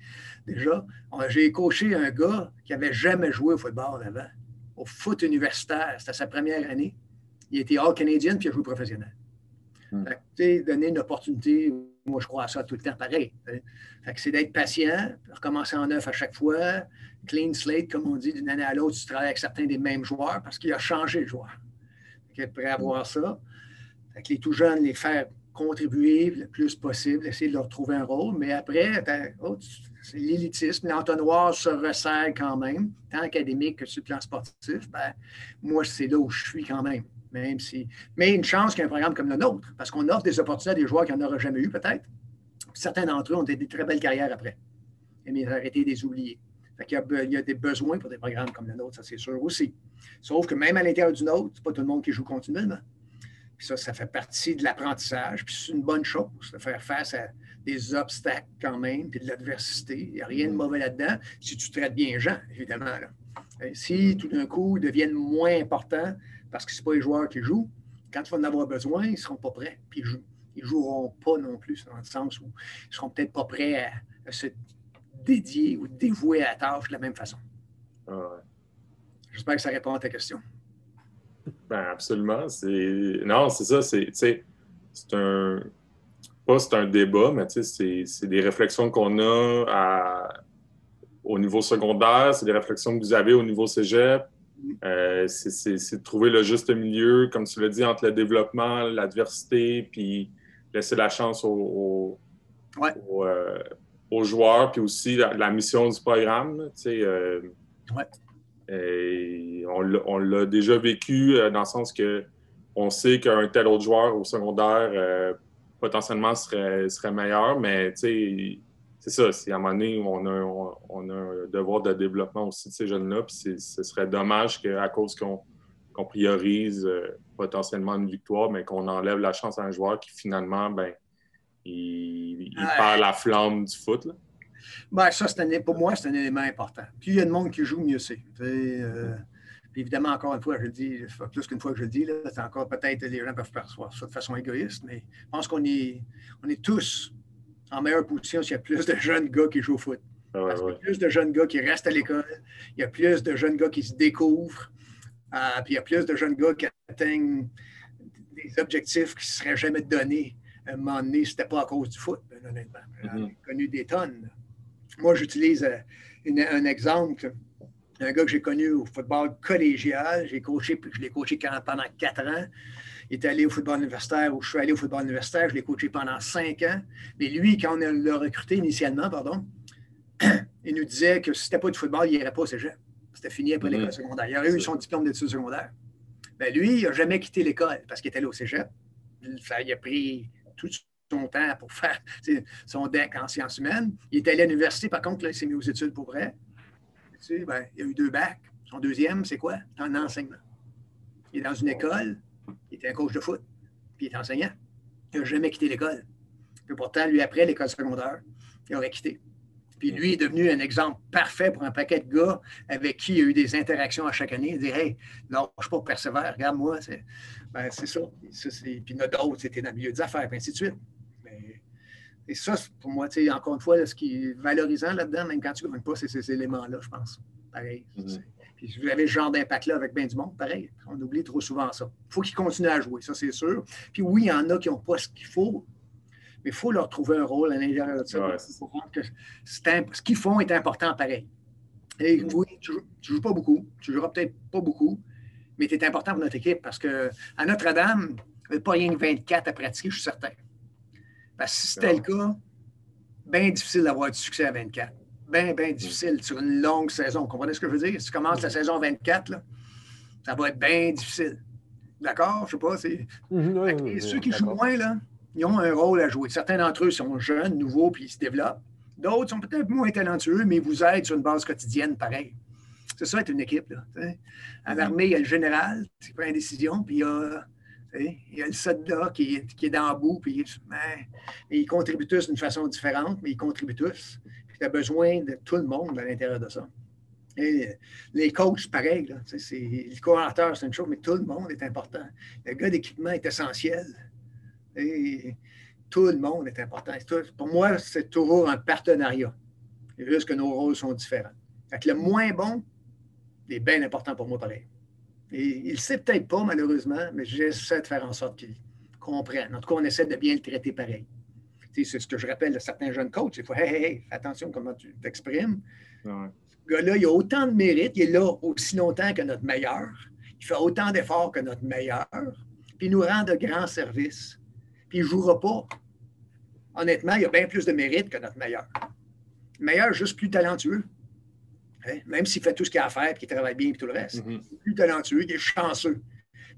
déjà. On- J'ai coaché un gars qui n'avait jamais joué au football avant, au foot universitaire. C'était sa première année. Il était All-Canadian puis il a joué professionnel. Sais, donner une opportunité, moi je crois à ça tout le temps pareil. c'est d'être patient, recommencer en neuf à chaque fois, clean slate, comme on dit, d'une année à l'autre, tu travailles avec certains des mêmes joueurs parce qu'il a changé le joueur. Fait être prêt à voir ça. Les tout jeunes, les faire contribuer le plus possible, essayer de leur trouver un rôle, mais après, t'as- oh, l'élitisme, l'entonnoir se resserre quand même, tant académique que sur le plan sportif. Ben, moi, c'est là où je suis quand même. Même si. Mais une chance qu'il programme comme le nôtre, parce qu'on offre des opportunités à des joueurs qui n'en auraient jamais eu, peut-être. Certains d'entre eux ont des très belles carrières après. Et arrêté de les oublier. a, il y a des besoins pour des programmes comme le nôtre, ça c'est sûr aussi. Sauf que même à l'intérieur du nôtre, ce n'est pas tout le monde qui joue continuellement. Ça, ça fait partie de l'apprentissage. Puis c'est une bonne chose de faire face à des obstacles quand même, puis de l'adversité. Il n'y a rien de mauvais là-dedans si tu traites bien les gens, évidemment. Si tout d'un coup, ils deviennent moins importants parce que ce pas les joueurs qui jouent, quand tu vas en avoir besoin, ils ne seront pas prêts, puis ils ne joueront pas non plus, dans le sens où ils ne seront peut-être pas prêts à, se dédier ou dévouer à la tâche de la même façon. Ah J'espère que ça répond à ta question. Ben absolument. C'est... Non, c'est ça. C'est, c'est un. Pas c'est un débat, mais c'est, c'est des réflexions qu'on a à... au niveau secondaire, c'est des réflexions que vous avez au niveau cégep. Euh, c'est, de trouver le juste milieu, comme tu l'as dit, entre le développement, l'adversité, puis laisser la chance aux, euh, aux, joueurs, puis aussi la, mission du programme. Euh, ouais. Et on l'a déjà vécu dans le sens que on sait qu'un tel autre joueur au secondaire potentiellement serait, serait meilleur, mais c'est ça. À un moment donné, on a, on, a, un devoir de développement aussi de ces jeunes-là. Puis ce serait dommage qu'à cause qu'on priorise euh, potentiellement une victoire, mais qu'on enlève la chance à un joueur qui finalement, ben, il, perd la flamme du foot. Là. Ben, ça, pour moi, c'est un élément important. Plus il y a de monde qui joue, mieux c'est. Euh, évidemment, encore une fois, je le dis, plus qu'une fois que je le dis, c'est encore peut-être les gens peuvent percevoir ça de façon égoïste, mais je pense qu'on est, on est tous en meilleure position s'il y a plus de jeunes gars qui jouent au foot. Ah Parce qu'il y a plus de jeunes gars qui restent à l'école, il y a plus de jeunes gars qui se découvrent, euh, puis il y a plus de jeunes gars qui atteignent des objectifs qui ne seraient jamais donnés à un moment donné, ce n'était pas à cause du foot, honnêtement. J'en ai mm-hmm. connu des tonnes. Moi, j'utilise euh, un exemple. Un gars que j'ai connu au football collégial. J'ai coaché, je l'ai coaché pendant quatre ans. Il est allé au football universitaire, ou je suis allé au football universitaire, je l'ai coaché pendant cinq ans. Mais lui, quand on l'a recruté initialement, pardon, (clears throat) il nous disait que si c'était pas du football, il n'irait pas au cégep. C'était fini après l'école mhm. secondaire. Il aurait eu son diplôme d'études secondaires. Ben lui, il n'a jamais quitté l'école parce qu'il était allé au cégep. Il a pris tout son temps pour faire (laughs) son deck en sciences humaines. Il est allé à l'université, par contre, là, il s'est mis aux études pour vrai. Tu sais, ben, il a eu deux bacs. Son deuxième, c'est quoi? En enseignement. Il est dans une école, il était un coach de foot, puis il est enseignant. Il n'a jamais quitté l'école. Puis pourtant, lui, après l'école secondaire, il aurait quitté. Puis lui est devenu un exemple parfait pour un paquet de gars avec qui il a eu des interactions à chaque année. Il dit Hey, non, je ne suis pas persévère, regarde-moi. C'est ben, ça. Puis il y en a d'autres, c'était dans le milieu des affaires, puis ainsi de suite. Et ça, pour moi, encore une fois, ce qui est valorisant là-dedans, même quand tu ne gagnes pas, c'est ces éléments-là, je pense. Pareil. Mm-hmm. Puis vous avez ce genre d'impact-là avec bien du monde, pareil. On oublie trop souvent ça. Il faut qu'ils continuent à jouer, ça c'est sûr. Puis oui, il y en a qui n'ont pas ce qu'il faut, mais il faut leur trouver un rôle à l'intérieur de ça. que ce qu'ils font est important pareil. Et mm-hmm. oui, tu ne joues, pas beaucoup, tu ne joueras peut-être pas beaucoup, mais tu es important pour notre équipe parce qu'à Notre-Dame, il n'y a pas rien que 24 à pratiquer, je suis certain. Parce que si c'était le cas, bien difficile d'avoir du succès à 24. Bien, bien difficile sur une longue saison. Vous comprenez ce que je veux dire? Si tu commences la saison 24, là, ça va être bien difficile. D'accord? Je ne sais pas. Mhm, ceux qui jouent moins, là, ils ont un rôle à jouer. Certains d'entre eux sont jeunes, nouveaux, puis ils se développent. D'autres sont peut-être moins talentueux, mais ils vous aident sur une base quotidienne, pareil. C'est ça, être une équipe. Là, à mhm. l'armée, il y a le général qui prend une décision, puis il y a il y a le soldat qui est, qui est dans le bout, puis ils contribuent tous d'une façon différente, mais ils contribuent tous. Tu as besoin de tout le monde à l'intérieur de ça. Et les coachs, pareil. Là, le coordinateur, c'est une chose, mais tout le monde est important. Le gars d'équipement est essentiel. Et tout le monde est important. pour moi, c'est toujours un partenariat. Juste que nos rôles sont différents. Fait le moins bon est bien important pour moi, pareil. Et il ne sait peut-être pas, malheureusement, mais j'essaie de faire en sorte qu'il comprenne. En tout cas, on essaie de bien le traiter pareil. C'est ce que je rappelle à certains jeunes coachs. Il faut, hey, hey, hey, attention comment tu t'exprimes. Ce gars-là, il a autant de mérite, il est là aussi longtemps que notre meilleur. Il fait autant d'efforts que notre meilleur. Puis il nous rend de grands services. Puis il ne jouera pas. Honnêtement, il a bien plus de mérite que notre meilleur. Le meilleur, juste plus talentueux. Hein? Même s'il fait tout ce qu'il a à faire, qu'il travaille bien et tout le reste. Mm-hmm. Il est plus talentueux, il est chanceux.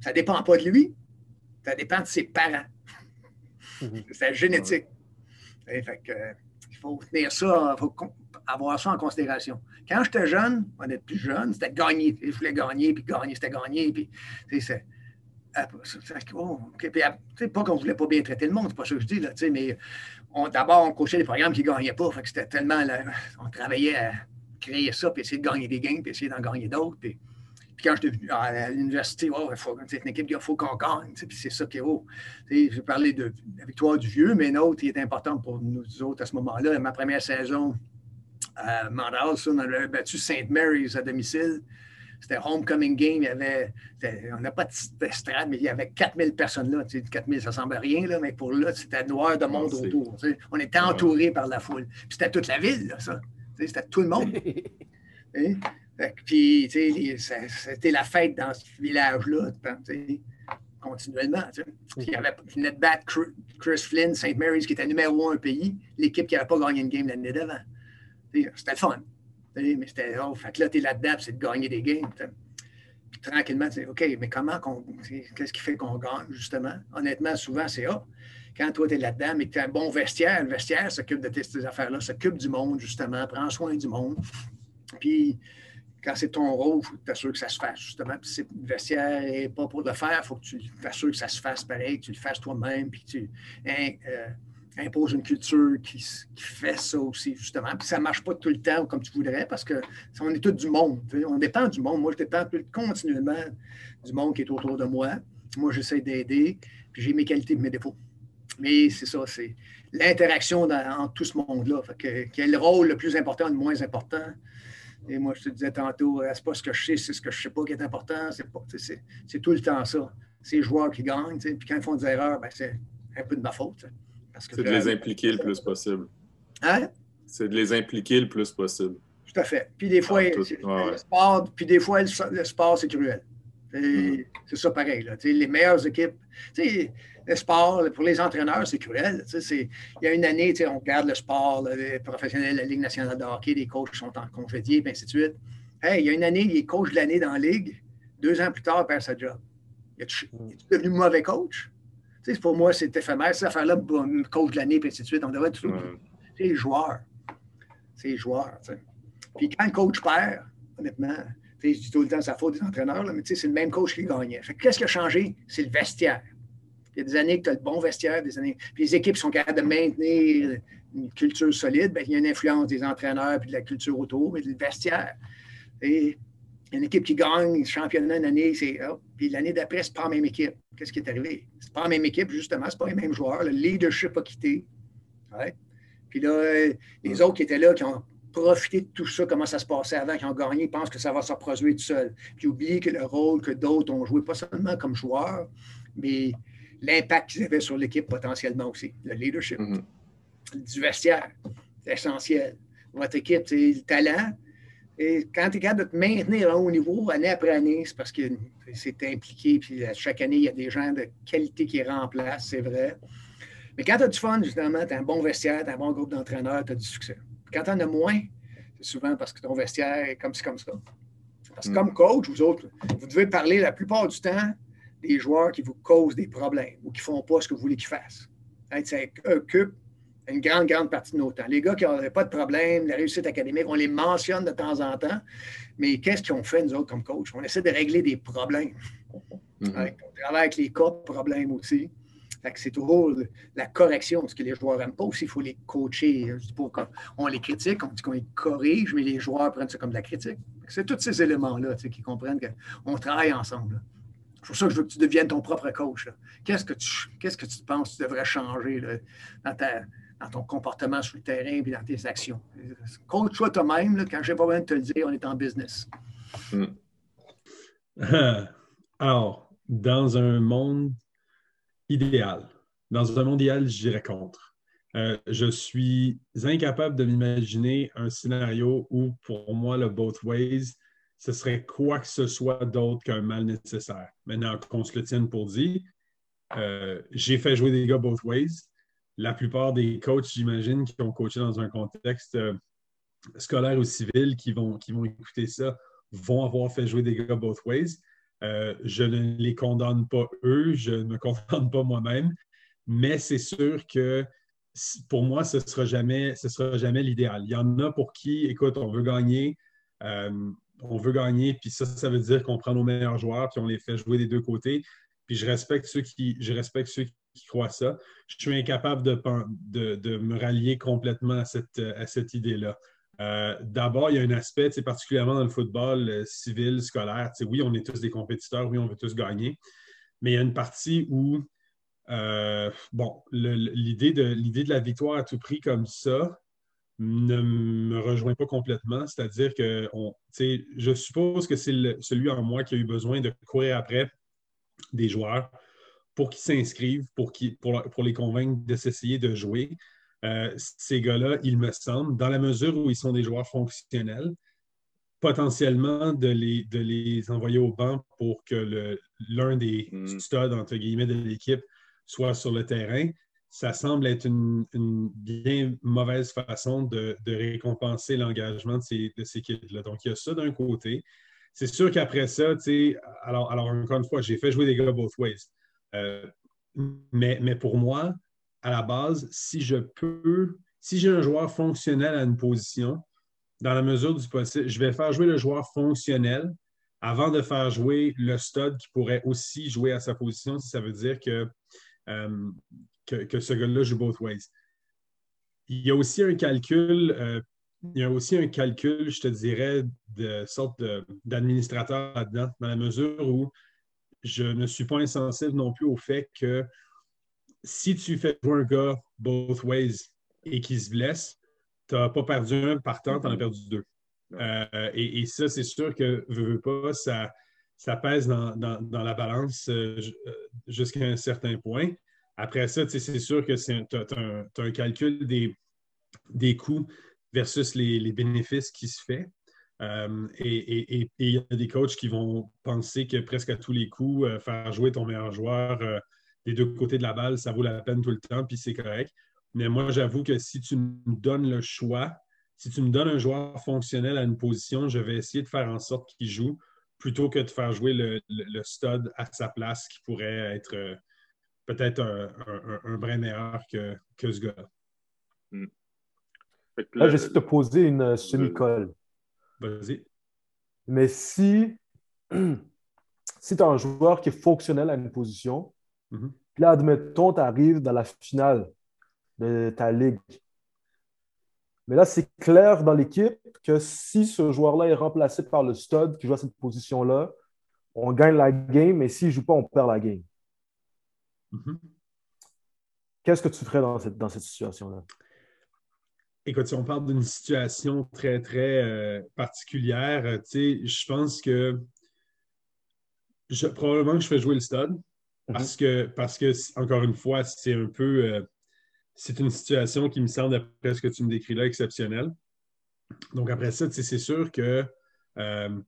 Ça ne dépend pas de lui, ça dépend de ses parents. C'est la génétique. Fait que, il faut tenir ça, il faut avoir ça en considération. Quand j'étais jeune, on était plus jeune, c'était gagner. Je voulais gagner, puis gagner, c'était gagner. Puis, c'est- oh, sais, pas qu'on ne voulait pas bien traiter le monde, c'est pas ça que je dis, là, mais d'abord, on coachait des programmes qui ne gagnaient pas. Fait c'était tellement. là, on travaillait à créer ça, puis essayer de gagner des games, puis essayer d'en gagner d'autres. Puis quand j'étais venu à l'université, oh, il c'est une équipe, il faut qu'on gagne. Puis c'est ça qui est haut. J'ai parlé de la victoire du vieux, mais autre qui est importante pour nous autres à ce moment-là. Ma première saison à Montréal, ça, on avait battu St. Mary's à domicile. C'était homecoming game. Il y avait, c'était- on n'a pas de estrade, mais il y avait 4000 personnes là. Tu sais, 4000, ça semble rien, là, mais pour là, c'était noir de monde autour. On était entouré par la foule. Puis c'était toute la ville, là, ça. C'était tout le monde. (laughs) Puis, tu sais, c'était la fête dans ce village-là, continuellement. tu sais. Il venait de battre Chris Flynn, St. Mary's, qui était numéro un pays, l'équipe qui n'avait pas gagné une game l'année d'avant. C'était fun. Mais c'était, oh, fait que là, tu es là-dedans, c'est de gagner des games. Puis tranquillement, tu OK, mais comment qu'on. Qu'est-ce qui fait qu'on gagne, justement? Honnêtement, souvent, c'est ah, quand toi, tu es là-dedans, mais que tu as un bon vestiaire, le vestiaire s'occupe de tes, affaires-là, s'occupe du monde, justement, prend soin du monde. Puis quand c'est ton rôle, il faut t'assurer que ça se fasse, justement. Puis si le vestiaire n'est pas pour le faire, il faut que tu t'assures que ça se fasse pareil, que tu le fasses toi-même, puis que tu hein, euh, imposes une culture qui, fait ça aussi, justement. Puis ça ne marche pas tout le temps comme tu voudrais, parce que on est tous du monde. tu. On dépend du monde. Moi, je dépends continuellement du monde qui est autour de moi. Moi, j'essaie d'aider, puis j'ai mes qualités et mes défauts. Mais c'est ça, c'est l'interaction entre tout ce monde-là. Que, quel rôle le plus important, le moins important? Et moi, je te disais tantôt, euh, c'est pas ce que je sais, c'est ce que je sais pas qui est important. C'est pas- c'est- c'est tout le temps ça. C'est les joueurs qui gagnent. Puis quand ils font des erreurs, ben, c'est un peu de ma faute. Parce que C'est de les impliquer le plus possible. Hein? C'est de les impliquer le plus possible. Tout à fait. Puis des fois, Ah, tout- c'est- ouais, ouais. le sport, puis des fois, le, le sport, c'est cruel. Et Mhm. C'est ça pareil. Là. Les meilleures équipes, le sport, pour les entraîneurs, c'est cruel. Il y a une année, on regarde le sport, là, les professionnels, la Ligue nationale de hockey, les coachs sont en congédiés, puis ainsi de suite. Hey, il y a une année, il est coach de l'année dans la Ligue. Deux ans plus tard, il perd sa job. Il est devenu mauvais coach? Pour moi, c'est éphémère. Cette affaire-là, coach de l'année, puis ainsi de suite. On devrait tout. C'est les joueurs. C'est les joueurs. tu sais. Puis quand le coach perd, honnêtement, je dis tout le temps, c'est la faute des entraîneurs, là, mais tu sais, c'est le même coach qui gagnait. Qu'est-ce qui a changé? C'est le vestiaire. Il y a des années que tu as le bon vestiaire, des années. Puis les équipes sont capables de maintenir une culture solide, bien, il y a une influence des entraîneurs puis de la culture autour, mais le vestiaire. Et il y a une équipe qui gagne le championnat une année, c'est hop, puis l'année d'après, c'est pas la même équipe. Qu'est-ce qui est arrivé? C'est pas la même équipe, justement, c'est pas les mêmes joueurs. Le leadership a quitté. Ouais. Puis là, euh, les autres qui étaient là, qui ont profité de tout ça, comment ça se passait avant, qui ont gagné, pensent que ça va se reproduire tout seul. Puis oublier que le rôle que d'autres ont joué, pas seulement comme joueurs, mais l'impact qu'ils avaient sur l'équipe potentiellement aussi, le leadership Mhm. du vestiaire. C'est essentiel. Votre équipe, c'est le talent. Et quand tu es capable de te maintenir à haut niveau année après année, c'est parce que c'est impliqué. Puis chaque année, il y a des gens de qualité qui remplacent, c'est vrai. Mais quand tu as du fun, justement, tu as un bon vestiaire, tu as un bon groupe d'entraîneurs, tu as du succès. Quand tu en as moins, c'est souvent parce que ton vestiaire est comme ci, comme ça. Parce que Mm. comme coach, vous autres, vous devez parler la plupart du temps des joueurs qui vous causent des problèmes ou qui ne font pas ce que vous voulez qu'ils fassent. Hein, Ça occupe une grande, grande partie de nos temps. Les gars qui n'ont pas de problème, la réussite académique, on les mentionne de temps en temps, mais qu'est-ce qu'ils ont fait, nous autres, comme coach? On essaie de régler des problèmes. Mhm. Ouais, on travaille avec les cas de problèmes aussi. C'est toujours la correction, ce que les joueurs n'aiment pas aussi, il faut les coacher. Qu'on les critique, on dit qu'on les corrige, mais les joueurs prennent ça comme de la critique. C'est tous ces éléments-là qui comprennent qu'on travaille ensemble. C'est pour ça que je veux que tu deviennes ton propre coach. Qu'est-ce que tu qu'est-ce que tu penses que tu devrais changer dans, ta- dans ton comportement sur le terrain et dans tes actions? Coach-toi toi-même. Quand j'ai pas besoin de te le dire, on est en business. (laughs) Alors, dans un monde idéal, dans un monde idéal, je dirais contre. Euh, je suis incapable de m'imaginer un scénario où, pour moi, le both ways, ce serait quoi que ce soit d'autre qu'un mal nécessaire. Maintenant, qu'on se le tienne pour dit, euh, j'ai fait jouer des gars both ways. La plupart des coachs, j'imagine, qui ont coaché dans un contexte euh, scolaire ou civil, qui vont, qui vont écouter ça, vont avoir fait jouer des gars both ways. Euh, je ne les condamne pas eux, je ne me condamne pas moi-même, mais c'est sûr que pour moi, ce ne sera jamais, sera jamais l'idéal. Il y en a pour qui, écoute, on veut gagner, euh, on veut gagner, puis ça, ça veut dire qu'on prend nos meilleurs joueurs, puis on les fait jouer des deux côtés. Puis je respecte ceux qui, je respecte ceux qui croient ça. Je suis incapable de, me rallier complètement à cette idée-là. Euh, d'abord, il y a un aspect, particulièrement dans le football euh, civil, scolaire. Oui, on est tous des compétiteurs, oui, on veut tous gagner, mais il y a une partie où, euh, bon, l'idée de, de la victoire à tout prix comme ça ne me rejoint pas complètement. C'est-à-dire que je suppose que c'est celui en moi qui a eu besoin de courir après des joueurs pour qu'ils s'inscrivent, pour, pour, pour les convaincre de s'essayer de jouer. Euh, ces gars-là, il me semble, dans la mesure où ils sont des joueurs fonctionnels, potentiellement de les, de les envoyer au banc pour que l'un des mm. studs, entre guillemets, de l'équipe soit sur le terrain, ça semble être une, bien mauvaise façon de, récompenser l'engagement de ces, de ces kids-là. Donc, il y a ça d'un côté. C'est sûr qu'après ça, alors, alors encore une fois, j'ai fait jouer des gars both ways. Euh, mais, mais pour moi, à la base, si je peux, si j'ai un joueur fonctionnel à une position, dans la mesure du possible, je vais faire jouer le joueur fonctionnel avant de faire jouer le stud qui pourrait aussi jouer à sa position, si ça veut dire que, euh, que, ce gars-là joue both ways. Il y a aussi un calcul, euh, il y a aussi un calcul, je te dirais, de sorte d'administrateur là-dedans, dans la mesure où je ne suis pas insensible non plus au fait que si tu fais jouer un gars both ways et qu'il se blesse, tu n'as pas perdu un partant, tu en as perdu deux. Euh, et, ça, c'est sûr que, veux, pas, ça, ça pèse dans, la balance euh, euh, jusqu'à un certain point. Après ça, c'est sûr que tu as, un calcul des, des coûts versus les, bénéfices qui se fait. et il y a des coachs qui vont penser que presque à tous les coups, faire jouer ton meilleur joueur des deux côtés de la balle, ça vaut la peine tout le temps, puis c'est correct. Mais moi, j'avoue que si tu me donnes le choix, si tu me donnes un joueur fonctionnel à une position, je vais essayer de faire en sorte qu'il joue plutôt que de faire jouer le, stud à sa place qui pourrait être euh, peut-être un, un, brin meilleur que, ce gars-là. Hmm. Là, j'essaie de te poser une euh, semi-colle. Vas-y. Mais si, (clears throat) si tu as un joueur qui est fonctionnel à une position, Mhm. Puis là, admettons, tu arrives dans la finale de ta ligue. Mais là, c'est clair dans l'équipe que si ce joueur-là est remplacé par le stud qui joue à cette position-là, on gagne la game, mais s'il ne joue pas, on perd la game. Mhm. Qu'est-ce que tu ferais dans cette, dans cette situation-là? Écoute, si on parle d'une situation très, très euh, particulière, euh, je pense que je, probablement que je fais jouer le stud. Mhm. Parce que, parce que encore une fois, c'est un peu. Euh, c'est une situation qui me semble, d'après ce que tu me décris là, exceptionnelle. Donc, après ça, c'est sûr que euh,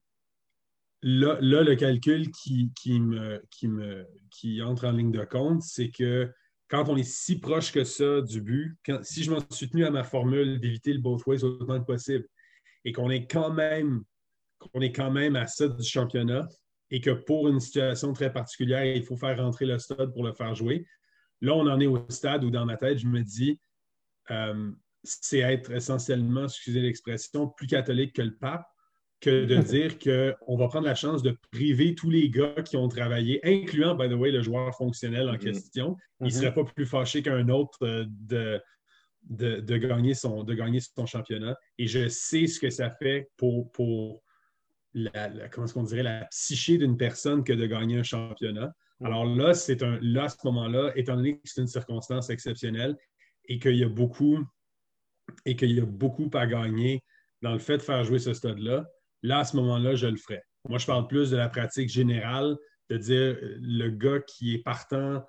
là, le calcul qui, me, qui, me, qui entre en ligne de compte, c'est que quand on est si proche que ça du but, si je m'en suis tenu à ma formule d'éviter le both ways autant que possible et qu'on est quand même qu'on est quand même à ça du championnat, et que pour une situation très particulière, il faut faire rentrer le stade pour le faire jouer. Là, on en est au stade où dans ma tête, je me dis, euh, c'est être essentiellement, excusez l'expression, plus catholique que le pape que de (laughs) dire qu'on va prendre la chance de priver tous les gars qui ont travaillé, incluant, by the way, le joueur fonctionnel en mm-hmm. question. Il ne mm-hmm. serait pas plus fâché qu'un autre euh, de, de, gagner son, de gagner son championnat. Et je sais ce que ça fait pour, pour la, comment est-ce qu'on dirait, la psyché d'une personne que de gagner un championnat. Mm. Alors là, c'est un, là, à ce moment-là, étant donné que c'est une circonstance exceptionnelle et qu'il y a beaucoup et qu'il y a beaucoup à gagner dans le fait de faire jouer ce stade-là, là, à ce moment-là, je le ferai. Moi, je parle plus de la pratique générale, de dire le gars qui est partant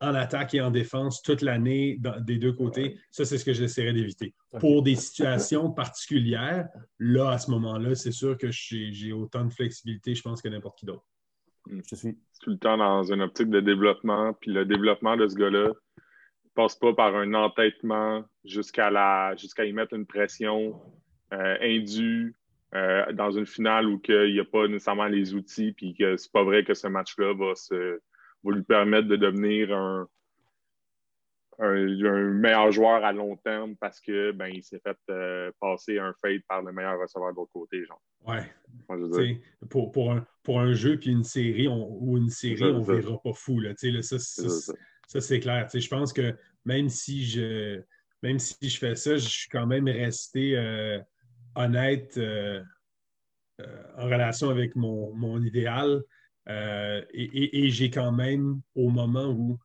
en attaque et en défense toute l'année des deux côtés. Ça, c'est ce que j'essaierai d'éviter. Pour des situations particulières, là, à ce moment-là, c'est sûr que j'ai autant de flexibilité, je pense, que n'importe qui d'autre. Hmm. Je suis tout le temps dans une optique de développement, puis le développement de ce gars-là ne passe pas par un entêtement jusqu'à la jusqu'à y mettre une pression euh, indue euh, dans une finale où il n'y a pas nécessairement les outils, puis que c'est pas vrai que ce match-là va, se, va lui permettre de devenir un, un, meilleur joueur à long terme parce que ben il s'est fait euh, passer un fade par le meilleur receveur de l'autre côté, genre. Ouais. pour, pour, un, pour un jeu puis une série ou une série, on ne verra pas fou. Là, là, ça, ça, c'est clair. je pense que même si je même si je fais ça, je suis quand même resté euh, honnête euh, en relation avec mon, mon idéal. Et, et j'ai quand même, au moment où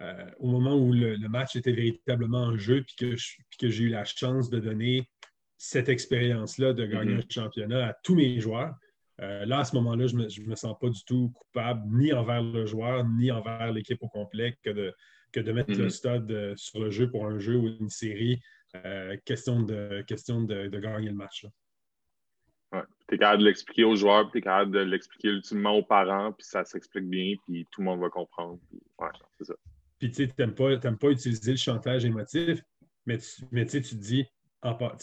euh, au moment où le, match était véritablement en jeu, puis que, que j'ai eu la chance de donner cette expérience-là de gagner mm-hmm. un championnat à tous mes joueurs. Euh, là, à ce moment-là, je ne me, sens pas du tout coupable, ni envers le joueur, ni envers l'équipe au complet, que de, que de mettre le mm-hmm. stade euh, sur le jeu pour un jeu ou une série. question de, question de, gagner le match. Ouais. Tu es capable de l'expliquer aux joueurs, tu es capable de l'expliquer ultimement aux parents, puis ça s'explique bien, puis tout le monde va comprendre. ouais, c'est ça. Puis tu n'aimes pas, pas utiliser le chantage émotif, mais tu, mais tu te dis,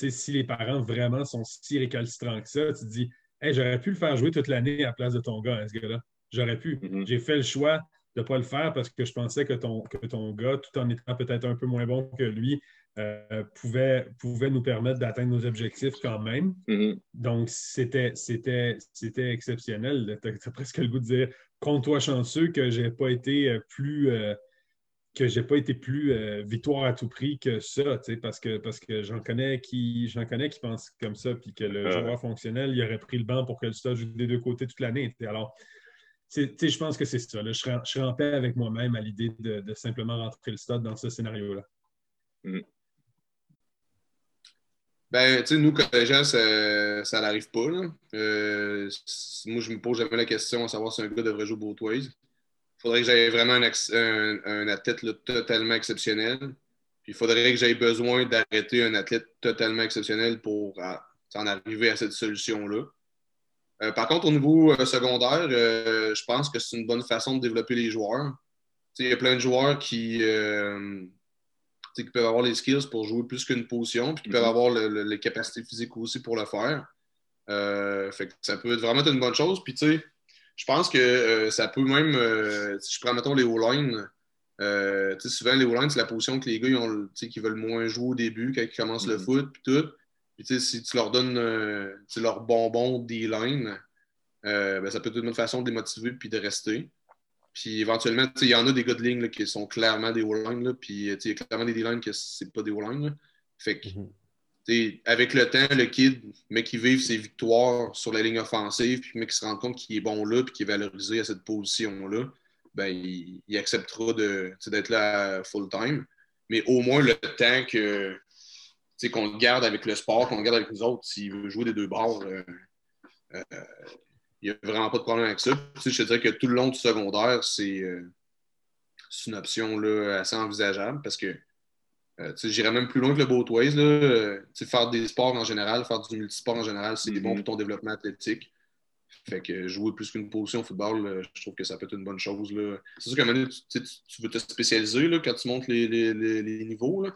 si les parents vraiment sont si récalcitrants que ça, tu te dis, hey, j'aurais pu le faire jouer toute l'année à la place de ton gars, hein, ce gars-là. J'aurais pu. Mm-hmm. J'ai fait le choix de ne pas le faire parce que je pensais que ton, que ton gars, tout en étant peut-être un peu moins bon que lui, euh, pouvait, pouvait nous permettre d'atteindre nos objectifs quand même. Mm-hmm. Donc, c'était exceptionnel. Tu as, presque le goût de dire, compte-toi chanceux que je n'ai pas été euh, plus. Euh, que j'ai pas été plus euh, victoire à tout prix que ça, parce que, parce que j'en connais qui j'en connais qui pensent comme ça, puis que le joueur fonctionnel, il aurait pris le banc pour que le stade joue des deux côtés toute l'année. Alors, je pense que c'est ça. je, serais, en paix avec moi-même à l'idée de, simplement rentrer le stade dans ce scénario-là. Mm. Ben, tu sais, nous, collégiens, ça, n'arrive pas. Euh, moi, je me pose jamais la question à savoir si un gars devrait jouer Boatways faudrait que j'aie vraiment un, un, athlète totalement exceptionnel. Puis il faudrait que j'aie besoin d'arrêter un athlète totalement exceptionnel pour en arriver à cette solution-là. Euh, par contre, au niveau euh, secondaire, je pense que c'est une bonne façon de développer les joueurs. Il y a plein de joueurs qui, qui, peuvent avoir les skills pour jouer plus qu'une position, puis qui peuvent mm-hmm. avoir les capacités physiques aussi pour le faire. fait que ça peut être vraiment une bonne chose. Puis, tu sais, je pense que euh, ça peut même, euh, si je prends, mettons, les O-line, euh, souvent, les O-line, c'est la position que les gars ils ont, qui veulent moins jouer au début quand ils commencent le mm-hmm. foot, puis tout. Puis, si tu leur donnes leur bonbon D-line, ben, ça peut être une façon de les motiver puis de rester. Puis éventuellement, il y en a des gars de ligne qui sont clairement des O-line, puis il y a clairement des D-line qui c'est pas des O-line. Fait que, mm-hmm avec le temps, le kid, mais qui vive ses victoires sur la ligne offensive, puis mais qui se rend compte qu'il est bon là, puis qu'il est valorisé à cette position-là, ben, il, acceptera d'être là full-time. Mais au moins, le temps que qu'on le garde avec le sport, qu'on le garde avec les autres, s'il veut jouer des deux bords, euh, euh, n'y a vraiment pas de problème avec ça. je te dirais que tout le long du secondaire, c'est euh, une option là, assez envisageable parce que euh, j'irais même plus loin que le Boatways. Là. Euh, faire des sports en général, faire du multisport en général, c'est bon mm-hmm. pour ton développement athlétique. Fait que jouer plus qu'une position au football, euh, je trouve que ça peut être une bonne chose. C'est sûr qu'à un moment donné, tu, veux te spécialiser là, quand tu montes les, niveaux.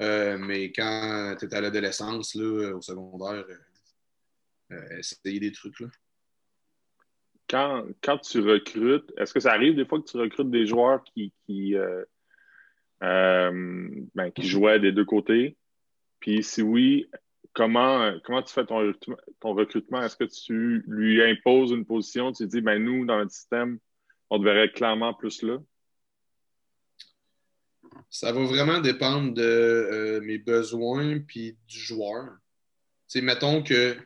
mais quand tu es à l'adolescence, au secondaire, essayer des trucs. Là. Quand, quand tu recrutes, est-ce que ça arrive des fois que tu recrutes des joueurs qui, qui euh, ben, qui jouait des deux côtés? Puis si oui, comment, comment tu fais ton, ton recrutement? Est-ce que tu lui imposes une position? Tu dis, ben nous, dans notre système, on devrait clairement plus là? Ça va vraiment dépendre de euh, mes besoins puis du joueur. sais, mettons que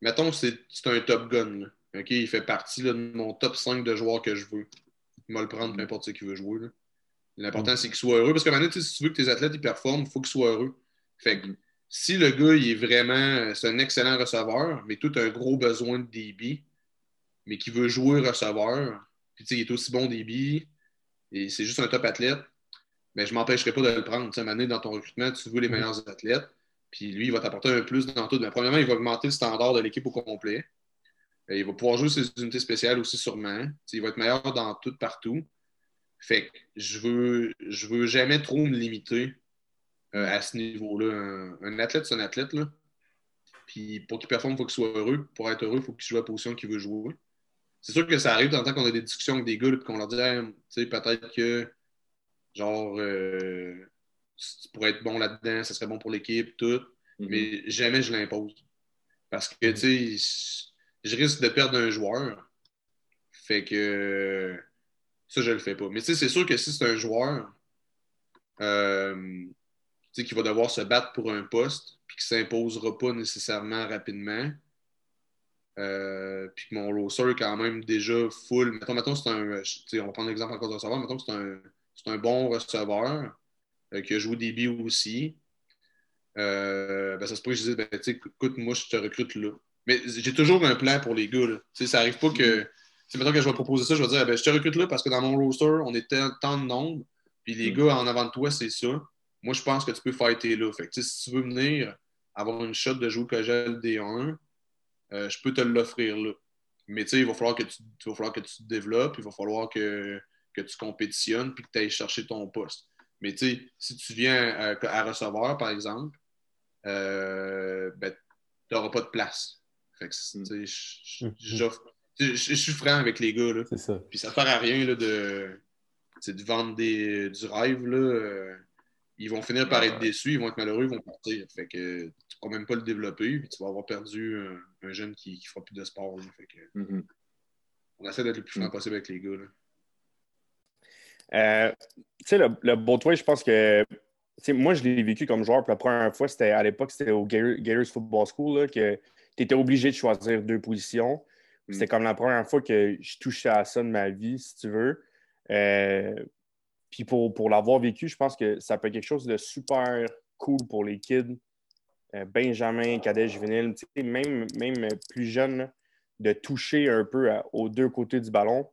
mettons que c'est un top gun. Il fait partie de mon top 5 de joueurs que je veux. Il va le prendre n'importe qui veut jouer. Là. L'important, mm. c'est qu'il soit heureux. Parce que maintenant, si tu veux que tes athlètes ils performent, il faut qu'ils soient heureux. Fait que si le gars, il est vraiment. C'est un excellent receveur, mais tout un gros besoin de DB, mais qui veut jouer receveur, puis il est aussi bon DB, et c'est juste un top athlète, mais ben, je ne m'empêcherai pas de le prendre. Tu sais, dans ton recrutement, tu veux les mm. meilleurs athlètes, puis lui, il va t'apporter un plus dans tout. Mais premièrement, il va augmenter le standard de l'équipe au complet. Il va pouvoir jouer ses unités spéciales aussi sûrement. il va être meilleur dans tout, partout. Fait que je veux, je veux jamais trop me limiter euh, à ce niveau-là. Un, athlète, c'est un athlète. Là. Puis pour qu'il performe, il faut qu'il soit heureux. Pour être heureux, il faut qu'il joue à la position qu'il veut jouer. C'est sûr que ça arrive dans le temps qu'on a des discussions avec des gars et qu'on leur dit Hey, peut-être que genre euh, tu pourrais être bon là-dedans, ça serait bon pour l'équipe, tout. Mhm. Mais jamais je l'impose. Parce que tu sais, je risque de perdre un joueur. Fait que ça, je le fais pas. Mais tu sais, c'est sûr que si c'est un joueur euh, qui va devoir se battre pour un poste, puis qui ne s'imposera pas nécessairement rapidement, euh, puis que mon roster est quand même déjà full. Mettons, mettons c'est un. On va prendre l'exemple encore de receveur. Mettons que c'est un, un bon receveur euh, qui a joué DB aussi. Euh, ben, ça se pourrait que je dise, ben, écoute, moi, je te recrute là. Mais j'ai toujours un plan pour les gars. Là. Ça arrive pas que. Sais, mettons que je vais proposer ça, je vais dire, ben, je te recrute là parce que dans mon roster, on est tant, de nombre. Puis les Mm. gars en avant de toi, c'est ça. Moi, je pense que tu peux fighter là. Fait que, si tu veux venir avoir une shot de jouer Cogel D1, euh, je peux te l'offrir là. Mais tu sais, il va falloir que tu, il va falloir que tu te développes, il va falloir que, que tu compétitionnes puis que tu ailles chercher ton poste. Mais tu sais, si tu viens à, à receveur, par exemple, euh, ben, tu n'auras pas de place. Fait que, tu sais, je- suis franc avec les gars. Là. C'est ça. Puis ça ne sert à rien là, de, de vendre des, du rêve. Là. Euh, Ils vont finir par être déçus, ils vont être malheureux, ils vont partir. Fait que tu ne pourras même pas le développer, puis tu vas avoir perdu un, un jeune qui ne fera plus de sport. là. Fait que, Mhm. on essaie d'être le plus franc possible avec les gars. là. Euh, tu sais, le, le Boatway, je pense que. tu sais, moi, je l'ai vécu comme joueur pour la première fois. C'était à l'époque, c'était au Gators Gators Football School, là, que tu étais obligé de choisir deux positions. Mm. C'était comme la première fois que je touchais à ça de ma vie, si tu veux. Euh, puis pour, pour l'avoir vécu, je pense que ça peut être quelque chose de super cool pour les kids. Euh, Benjamin, cadet juvénile, même, même plus jeune, de toucher un peu à- aux deux côtés du ballon.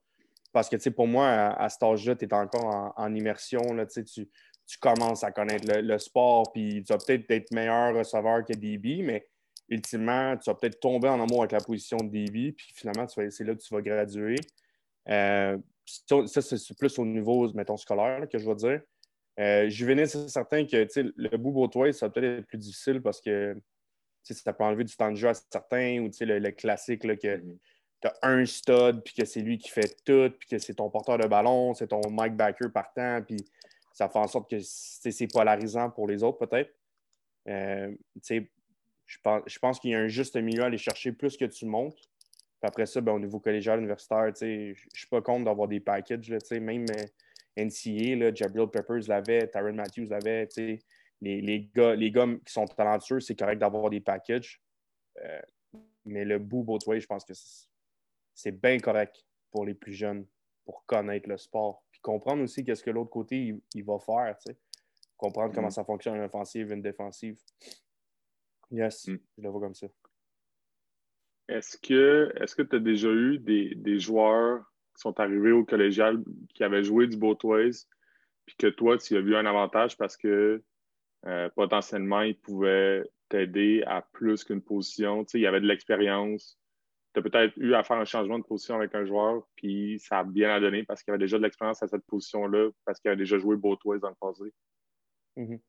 Parce que, pour moi, à, à cet âge-là, tu es encore en, en immersion. Là, tu, tu, tu commences à connaître le, le sport, puis tu vas peut-être être meilleur receveur que DB, mais ultimement, tu vas peut-être tomber en amour avec la position de DB, puis finalement, c'est là que tu vas graduer. Euh, ça, c'est plus au niveau, mettons, scolaire là, que je vais dire. Euh, juvénile, c'est certain que le bout Boatway, ça va peut-être être plus difficile parce que tu sais, ça peut enlever du temps de jeu à certains, ou tu sais, le, le classique là, que Mhm. tu as un stud, puis que c'est lui qui fait tout, puis que c'est ton porteur de ballon, c'est ton Mike Backer partant, puis ça fait en sorte que c'est polarisant pour les autres, peut-être. Euh, tu sais, je pense, je pense qu'il y a un juste milieu à aller chercher plus que tu montes. Puis après ça, ben, au niveau collégial, universitaire, je je suis pas contre d'avoir des packages. Là, même euh, NCA, là, Jabril Peppers l'avait, Tyron Matthews l'avait. Les, les, gars, les gars qui sont talentueux, c'est correct d'avoir des packages. Euh, mais le bout both ways, je pense que c'est- bien correct pour les plus jeunes pour connaître le sport. Puis comprendre aussi qu'est-ce que l'autre côté il, il va faire. Comprendre comment Mm. ça fonctionne une offensive, une défensive. Yes, Mm. je le vois comme ça. Est-ce que est-ce que tu as déjà eu des, des joueurs qui sont arrivés au collégial qui avaient joué du Boatways, puis que toi, tu as vu un avantage parce que euh, potentiellement, ils pouvaient t'aider à plus qu'une position? Tu sais, il y avait de l'expérience. Tu as peut-être eu à faire un changement de position avec un joueur, puis ça a bien à donner parce qu'il y avait déjà de l'expérience à cette position-là, parce qu'il avait déjà joué Boatways dans le passé. Mhm.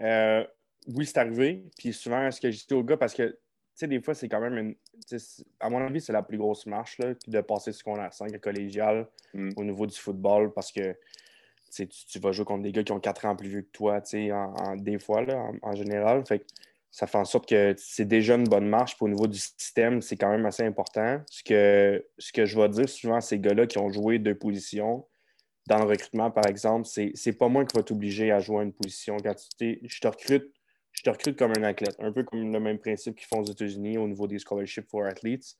Euh, oui, c'est arrivé. Puis souvent, ce que je dis aux gars, parce que, tu sais, des fois, c'est quand même une. À mon avis, c'est la plus grosse marche, là, de passer secondaire 5 à collégial Mm. au niveau du football, parce que tu, tu, vas jouer contre des gars qui ont 4 ans plus vieux que toi, tu sais, en, en- des fois, là, en, en général. Fait que ça fait en sorte que c'est déjà une bonne marche. Puis au niveau du système, c'est quand même assez important. Ce que, ce que je vais dire souvent à ces gars-là qui ont joué deux positions, dans le recrutement, par exemple, c'est, pas moi qui va t'obliger à jouer à une position. Quand tu je te recrute, je te recrute comme un athlète, un peu comme le même principe qu'ils font aux États-Unis au niveau des scholarships for athletes.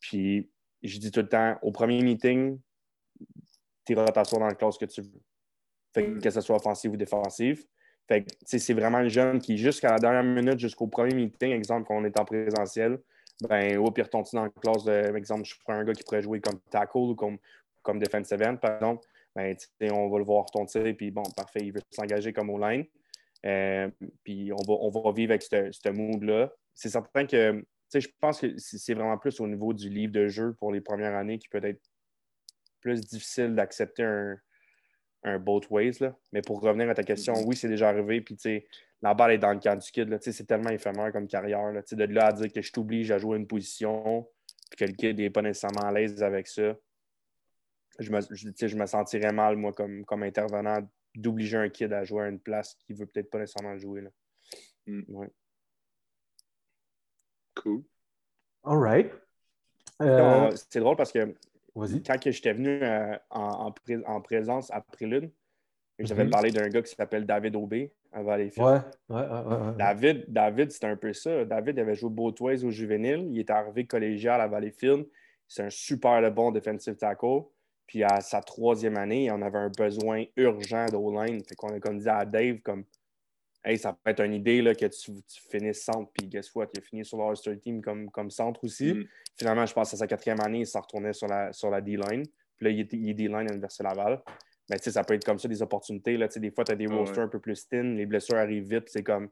Puis je dis tout le temps, au premier meeting, tu t'asseoir dans la classe que tu veux. Fait que, que ce soit offensive ou défensive. Fait que, tu sais, c'est vraiment le jeune qui, jusqu'à la dernière minute, jusqu'au premier meeting, exemple, quand on est en présentiel, ben, au pire, retombe dans la classe de, exemple, je prends un gars qui pourrait jouer comme tackle ou comme, comme defensive end, par exemple, ben, tu sais, on va le voir retomber, puis bon, parfait, il veut s'engager comme au line. Euh, puis on va, on va vivre avec ce mood-là. C'est certain que, je pense que c'est vraiment plus au niveau du livre de jeu pour les premières années qui peut être plus difficile d'accepter un, un both ways. Là. Mais pour revenir à ta question, oui, c'est déjà arrivé. Puis, la balle est dans le camp du kid. C'est tellement éphémère comme carrière. Là. De là à dire que je t'oblige à jouer une position, puis que le kid n'est pas nécessairement à l'aise avec ça, je me, je me sentirais mal, moi, comme, comme intervenant, d'obliger un kid à jouer à une place qu'il veut peut-être pas nécessairement jouer. Là. Mm. Ouais. Cool. All right. Euh, C'est drôle parce que quand que j'étais venu euh, en, en pré- en présence à Prélude, j'avais Mhm. parlé d'un gars qui s'appelle David Aubé à Valleyfield. Ouais, ouais, ouais, ouais, ouais. David, David c'était un peu ça. David avait joué ways au juvénile. Il était arrivé collégial à Valleyfield. C'est un super le bon defensive tackle. Puis à sa troisième année, on avait un besoin urgent d'O-line. Fait qu'on a comme dit à Dave, comme Hey, ça peut être une idée là, que tu, tu finisses centre. Puis guess what? Il a fini sur l'All-Star Team comme, comme centre aussi. Mm. Finalement, je pense à sa quatrième année, il s'en retournait sur la, sur la D-line. Puis là, il est, il est D-line à l'Université Laval. Mais tu sais, ça peut être comme ça, des opportunités. Là. Des fois, tu as des Ah rosters ouais. un peu plus thin, les blessures arrivent vite, c'est comme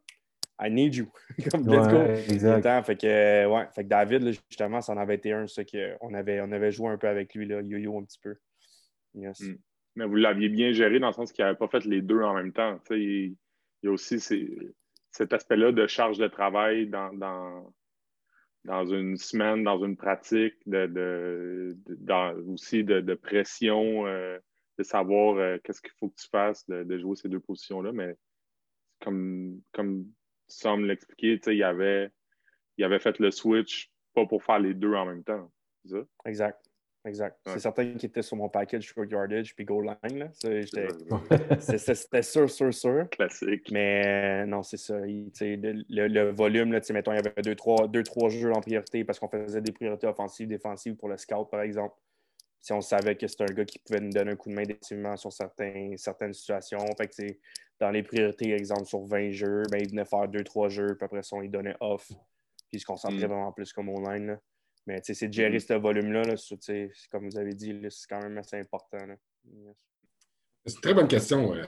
I need you. (laughs) comme let's go. Exact. Temps. Fait que, euh, ouais. fait que David, là, justement, ça en avait été un, ça, que on avait, on avait joué un peu avec lui, là, yo-yo un petit peu. Yes. Mm. Mais vous l'aviez bien géré dans le sens qu'il n'avait pas fait les deux en même temps. Tu sais, il, il y a aussi ces- cet aspect-là de charge de travail dans, dans, dans une semaine, dans une pratique, de, de, de- dans- aussi de, de pression, euh, de savoir euh, qu'est-ce qu'il faut que tu fasses, de, de jouer ces deux positions-là. Mais comme, comme L'expliquait, tu sais, il avait, il avait fait le switch pas pour faire les deux en même temps. Ça? Exact. Exact. Ouais. C'est certain qu'il était sur mon package short yardage puis goal line. (laughs) C'était sûr, sûr, sûr. Classique. Mais euh, non, c'est ça. Il- le, le- volume, là, mettons, il y avait deux trois, deux, trois jeux en priorité parce qu'on faisait des priorités offensives, défensives pour le scout, par exemple. Si on savait que c'était un gars qui pouvait nous donner un coup de main définitivement sur certains, certaines situations. Fait que, dans les priorités, exemple, sur 20 jeux, ben, il venait faire deux, trois jeux, puis après ça, on lui donnait off. Puis il se concentrait Mm. vraiment plus comme online. là. Mais tu sais, c'est de gérer ce volume-là, là, comme vous avez dit, c'est quand même assez important. Yes. C'est une très bonne question. Euh,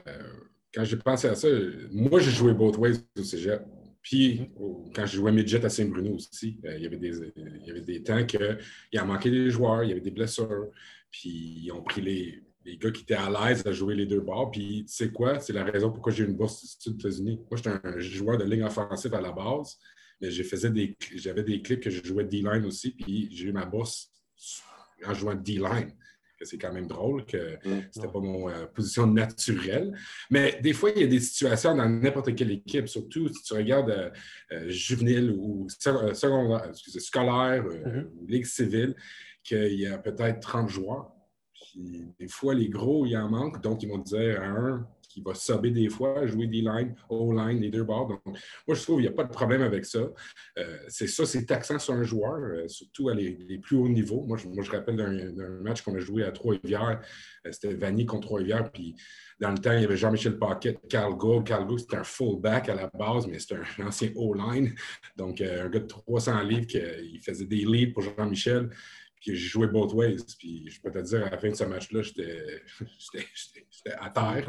Quand j'ai pensé à ça, moi, j'ai joué both ways au cégep. Puis, quand je jouais midget à Saint-Bruno aussi, euh, il, y avait des, il y avait des temps qu'il en manquait des joueurs, il y avait des blessures. Puis, ils ont pris les, les gars qui étaient à l'aise à jouer les deux bords. Puis, tu sais quoi? C'est la raison pourquoi j'ai une bourse aux États-Unis. Moi, j'étais un joueur de ligne offensive à la base, mais j'ai faisais des, j'avais des clips que je jouais D-line aussi. Puis, j'ai eu ma bourse en jouant D-line. Que C'est quand même drôle que c'était pas mon euh, position naturelle. Mais des fois, il y a des situations dans n'importe quelle équipe, surtout si tu regardes euh, euh, juvénile ou euh, secondaire, excusez, scolaire euh, ou ligue civile, qu'il y a peut-être 30 joueurs. Puis des fois, les gros, il en manque. Donc, ils vont dire à un qui va subber des fois, jouer des lines, O-line, les deux bords. Donc, moi, je trouve qu'il n'y a pas de problème avec ça. Euh, c'est ça, c'est taxant sur un joueur, euh, surtout à les, plus hauts niveaux. Moi, je, moi, je rappelle d'un match qu'on a joué à Trois-Rivières. Euh, C'était Vanny contre Trois-Rivières. Puis, dans le temps, il y avait Jean-Michel Paquet, Carl Gould. Carl Gould, c'était un fullback à la base, mais c'était un (laughs) ancien O-line. Donc, un gars de 300 livres qui faisait des leads pour Jean-Michel. J'ai joué both ways. Puis, je peux te dire, à la fin de ce match-là, j'étais (laughs) à terre.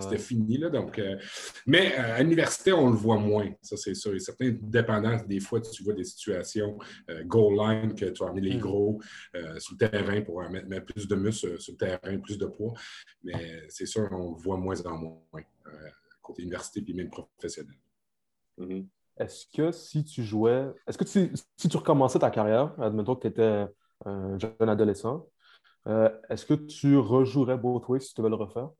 C'était fini. Là, donc, euh, mais euh, à l'université, on le voit moins. Ça, c'est sûr. Et certains dépendants, des fois, tu vois des situations euh, goal line que tu vas amener les gros euh, sur le terrain pour mettre, mettre plus de muscles sur le terrain, plus de poids. Mais c'est sûr, on le voit moins en moins côté université puis même professionnel. Mhm. Est-ce que si tu jouais, est-ce que tu- si tu recommençais ta carrière, admettons que tu étais jeune adolescent, euh, est-ce que tu rejouerais both ways si tu veux le refaire?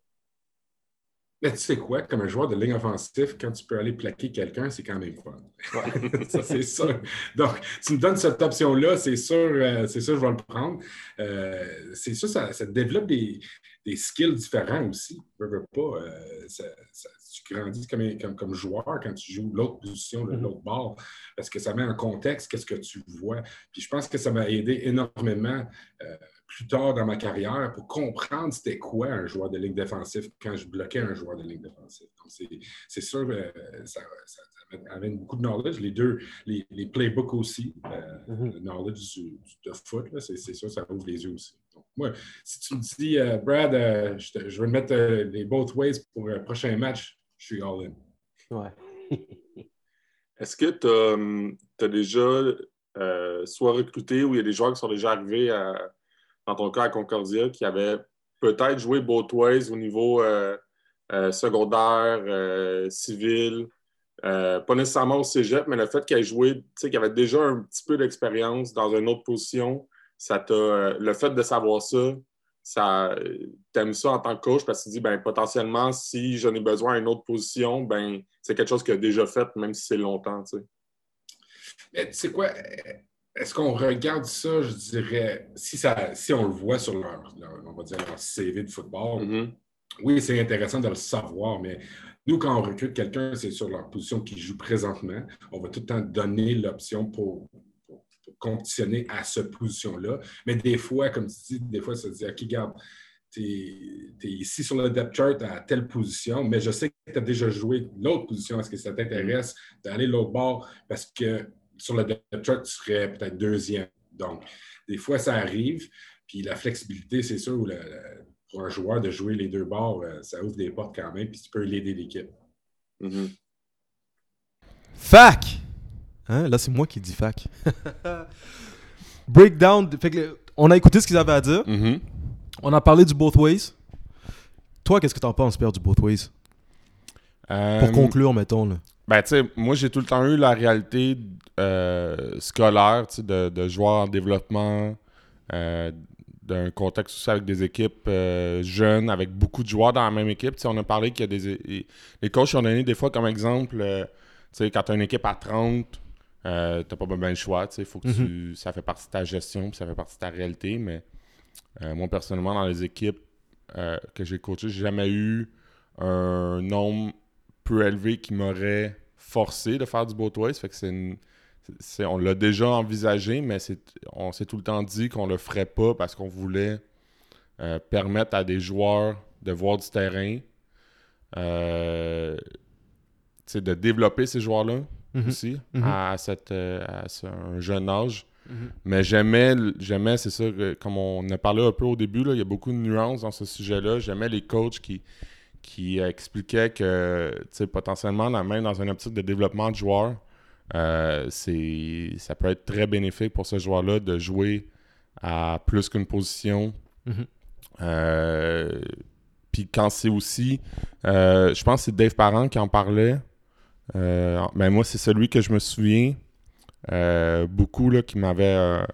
Mais tu sais quoi, comme un joueur de ligne offensive, quand tu peux aller plaquer quelqu'un, c'est quand même fun. (laughs) ça, c'est sûr. Donc, tu me donnes cette option-là, c'est sûr, euh, c'est sûr, je vais le prendre. Euh, c'est sûr, ça, ça développe des, des skills différents aussi. Veux, veux pas, euh, ça- ça- tu grandis comme, un- comme, comme joueur quand tu joues l'autre position, de l'autre bord, parce que ça met en contexte qu'est-ce que tu vois. Puis je pense que ça m'a aidé énormément euh, plus tard dans ma carrière pour comprendre c'était quoi un joueur de ligne défensive quand je bloquais un joueur de ligne défensive. Donc, c'est- sûr, euh, ça, ça- amène beaucoup de knowledge. Les deux, les, les playbooks aussi, euh, le knowledge du, du- de foot, c'est sûr, ça ouvre les yeux aussi. Moi, si tu me dis, euh, Brad, euh, je, te- je vais mettre euh, les both ways pour le prochain match, je suis all-in. Ouais. (laughs) Est-ce que tu as, déjà euh, soit recruté ou il y a des joueurs qui sont déjà arrivés à- dans ton cas à Concordia qui avaient peut-être joué both ways au niveau euh, euh, secondaire, euh, civil. Euh, pas nécessairement au cégep, mais le fait qu'il ait joué, tu sais, qu'il avait déjà un petit peu d'expérience dans une autre position, ça t'a. euh, le fait de savoir ça, ça t'aimes ça en tant que coach parce que tu dis, ben, potentiellement, si j'en ai besoin à une autre position, ben, c'est quelque chose qu'il a déjà fait, même si c'est longtemps, tu sais. Mais tu sais quoi, est-ce qu'on regarde ça, je dirais, si, ça, si on le voit sur leur, leur- on va dire leur CV de football, Mm-hmm. oui, c'est intéressant de le savoir, mais nous, quand on recrute quelqu'un, c'est sur leur position qui joue présentement. On va tout le temps donner l'option pour compétitionner à cette position-là. Mais des fois, comme tu dis, des fois, ça se dit, OK, garde, tu es, ici sur le depth chart à telle position, mais je sais que tu as déjà joué l'autre position. Est-ce que ça t'intéresse d'aller l'autre bord? Parce que sur le depth chart, tu serais peut-être deuxième. Donc, des fois, ça arrive. Puis la flexibilité, c'est sûr, le- le- pour un joueur de jouer les deux bords, euh, ça ouvre des portes quand même, puis tu peux l'aider l'équipe. Mm-hmm. Fac! Hein? Là, c'est moi qui dis fac. (laughs) Breakdown. Fait que le- on a écouté ce qu'ils avaient à dire. Mm-hmm. On a parlé du both ways. Toi, qu'est-ce que t'en penses, Père, du both ways? Euh, Pour conclure, mettons. Là. Ben, tu sais, moi, j'ai tout le temps eu la réalité euh, scolaire, tu sais, de, de joueurs en développement, euh, d'un contexte aussi avec des équipes euh, jeunes, avec beaucoup de joueurs dans la même équipe. Tu sais, on a parlé qu'il y a des... Les coachs ont donné des fois comme exemple, euh, tu sais, quand tu as une équipe à 30, euh, t'as pas bien le choix, tu sais, faut que tu... Ça fait partie de ta gestion, puis ça fait partie de ta réalité, mais euh, moi, personnellement, dans les équipes euh, que j'ai coachées, j'ai jamais eu un nombre peu élevé qui m'aurait forcé de faire du both ways. Fait que c'est une- on l'a déjà envisagé, mais on s'est tout le temps dit qu'on le ferait pas parce qu'on voulait permettre à des joueurs de voir du terrain, de développer ces joueurs-là Mhm. aussi Mhm. à, cette, euh, à ce- un jeune âge. Mhm. Mais j'aimais, j'aimais, c'est ça, que- comme on a parlé un peu au début, là, il y a beaucoup de nuances dans ce sujet-là. J'aimais les coachs qui, qui euh, expliquaient que, potentiellement, même dans une optique de développement de joueurs, euh, c'est, ça peut être très bénéfique pour ce joueur-là de jouer à plus qu'une position. Euh, Puis quand c'est aussi, euh, je pense que c'est Dave Parent qui en parlait. Euh, ben moi, c'est celui que je me souviens euh, beaucoup, là, qui m'avait euh,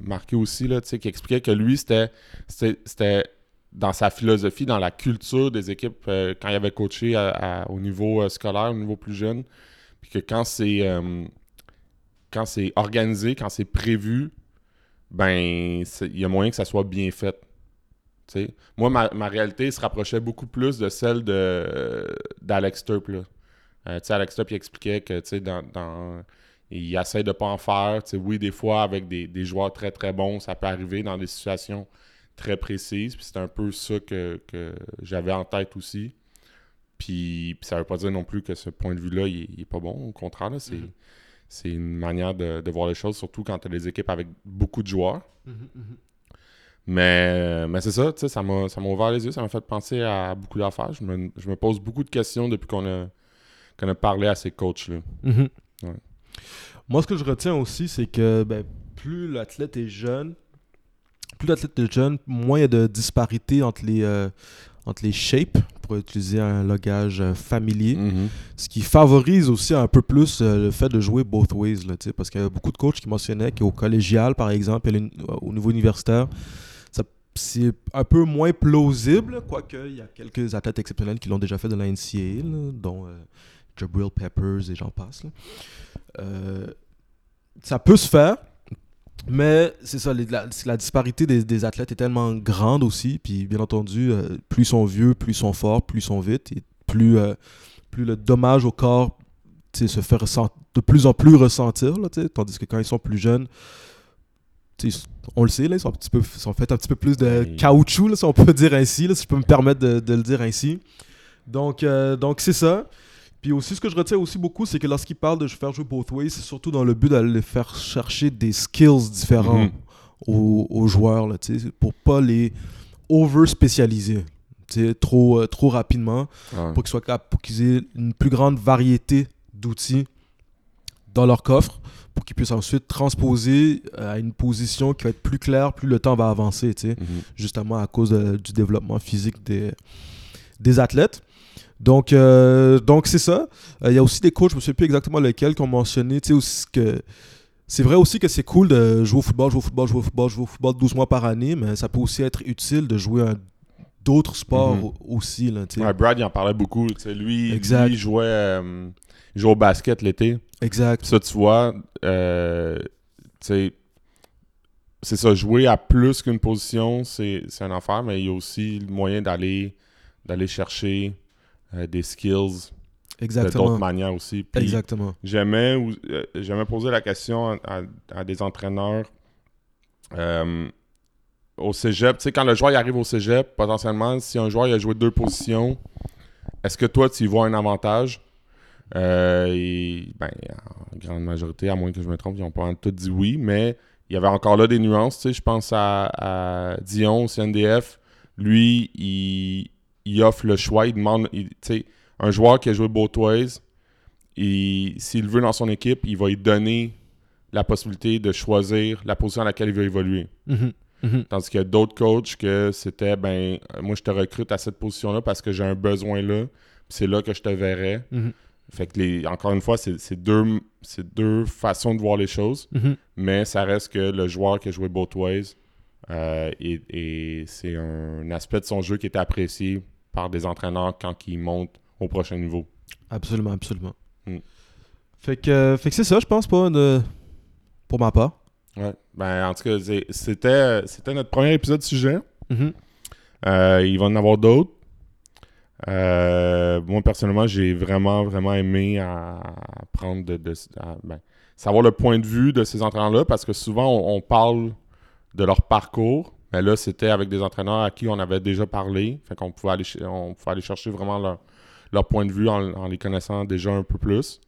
marqué aussi, là, qui expliquait que lui, c'était, c'était, dans sa philosophie, dans la culture des équipes, quand il avait coaché au niveau scolaire, au niveau plus jeune, puis que quand c'est, quand c'est organisé, quand c'est prévu, ben, il y a moyen que ça soit bien fait. Moi, ma, ma réalité se rapprochait beaucoup plus de celle de, d'Alex Turp. Euh, tu sais, Alex Turp, il expliquait que dans, dans- il essaie de pas en faire. Oui, des fois, avec des, des joueurs très très bons, ça peut arriver dans des situations très précises. Puis c'est un peu ça que, que j'avais en tête aussi. Puis, puis ça veut pas dire non plus que ce point de vue-là, il, est- il est pas bon. Au contraire, là, c'est, une manière de, de voir les choses, surtout quand tu as des équipes avec beaucoup de joueurs. Mais, mais c'est ça, ça m'a, ça m'a ouvert les yeux, ça m'a fait penser à beaucoup d'affaires. Je me, je me pose beaucoup de questions depuis qu'on a, qu'on a parlé à ces coachs-là. Mhm. Ouais. Moi, ce que je retiens aussi, c'est que ben, plus l'athlète est jeune, plus l'athlète est jeune, moins il y a de disparité entre les, euh, entre les shapes, pour utiliser un logage euh, familier. Mhm. Ce qui favorise aussi un peu plus euh, le fait de jouer both ways. Là, parce qu'il y a beaucoup de coachs qui mentionnaient qu'au collégial, par exemple, et au niveau universitaire, c'est un peu moins plausible, quoique il y a quelques athlètes exceptionnels qui l'ont déjà fait de la NCAA, là, dont Jabril Peppers et j'en passe. là. Euh, ça peut se faire, mais c'est ça, les- la, disparité des, des athlètes est tellement grande aussi. Puis bien entendu, euh, plus ils sont vieux, plus ils sont forts, plus ils sont vite, et plus, euh, plus le dommage au corps se fait de plus en plus ressentir. Là, tandis que quand ils sont plus jeunes, on le sait, là, ils sont, un petit peu, sont faits un petit peu plus de caoutchouc, là, si on peut dire ainsi, là, si je peux me permettre de, de le dire ainsi. Donc, euh, donc c'est ça. Puis aussi, ce que je retiens aussi beaucoup, c'est que lorsqu'ils parlent de faire jouer both ways, c'est surtout dans le but d'aller faire chercher des skills différents Mhm. aux, aux joueurs, là, pour pas les over-spécialiser trop, euh, trop rapidement, Ouais. pour qu'ils soient capables, pour qu'ils aient une plus grande variété d'outils dans leur coffre pour qu'il puisse ensuite transposer euh, à une position qui va être plus claire plus le temps va avancer, Mhm. justement à cause de- du développement physique des, des athlètes. Donc, euh, donc c'est ça. Euh, Il y a aussi des coachs, je ne me souviens plus exactement lesquels, qui ont mentionné, tu sais, aussi que c'est vrai aussi que c'est cool de jouer au football, jouer au football, jouer au football, jouer au football 12 mois par année, mais ça peut aussi être utile de jouer un d'autres sports Mhm. au- aussi, là. Ouais, Brad, il en parlait beaucoup. Lui, Exact. lui, il jouait, euh, il jouait au basket l'été. Exact. Ça, tu vois, euh, c'est ça, jouer à plus qu'une position, c'est un affaire, mais il y a aussi le moyen d'aller chercher euh, des skills de Exactement. d'autres manières aussi. Puis Exactement. J'aimais euh, j'aimais poser la question à, des entraîneurs euh, au cégep. Tu sais, quand le joueur il arrive au cégep, potentiellement, si un joueur il a joué deux positions, est-ce que toi, tu y vois un avantage? Et, ben, en grande majorité, à moins que je me trompe, ils ont pas tout dit oui, mais il y avait encore là des nuances. Tu sais, je pense à, à Dion au CNDF. Lui, il, il offre le choix. Il demande, tu sais, un joueur qui a joué both ways, il- s'il veut dans son équipe, il va lui donner la possibilité de choisir la position à laquelle il veut évoluer. Mhm. Mhm. Tandis qu'il y a d'autres coachs que c'était, ben, euh, moi, je te recrute à cette position-là parce que j'ai un besoin là, c'est là que je te verrai. Mhm. Fait que, les, encore une fois, c'est deux, façons de voir les choses, mais ça reste que le joueur qui a joué both ways, euh, et, et c'est un aspect de son jeu qui était apprécié par des entraîneurs quand il monte au prochain niveau. Absolument, absolument. Mm. Fait que, euh, fait que c'est ça, je pense, pas de... pour ma part. Ouais. Ben, en tout cas, c'était c'était notre premier épisode sujet. Mhm. Euh, il va en avoir d'autres. Euh, moi, personnellement, j'ai vraiment, vraiment aimé à, prendre de, de- à- ben, savoir le point de vue de ces entraîneurs-là parce que souvent, on, on parle de leur parcours. Mais là, c'était avec des entraîneurs à qui on avait déjà parlé. Fait qu'on pouvait aller, on pouvait aller chercher vraiment leur, leur point de vue en, les connaissant déjà un peu plus.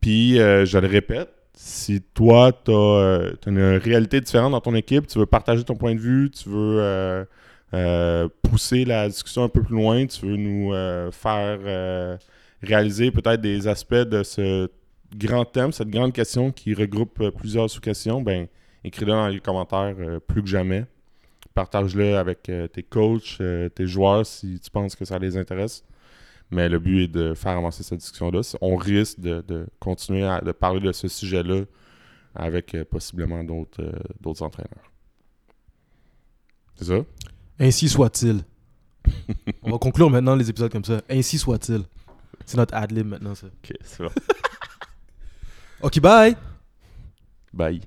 Puis, euh, je le répète, si toi, tu as, une réalité différente dans ton équipe, tu veux partager ton point de vue, tu veux euh, euh, pousser la discussion un peu plus loin, tu veux nous euh, faire euh, réaliser peut-être des aspects de ce grand thème, cette grande question qui regroupe euh, plusieurs sous-questions, ben écris-le dans les commentaires euh, plus que jamais. Partage-le avec euh, tes coachs, euh, tes joueurs si tu penses que ça les intéresse. Mais le but est de faire avancer cette discussion-là. On risque de, de continuer à de parler de ce sujet-là avec euh, possiblement d'autres euh, entraîneurs. C'est ça? Ainsi soit-il. (laughs) On va conclure maintenant les épisodes comme ça. Ainsi soit-il. C'est notre ad-lib maintenant, ça. Ok, c'est bon. (laughs) Ok, bye! Bye.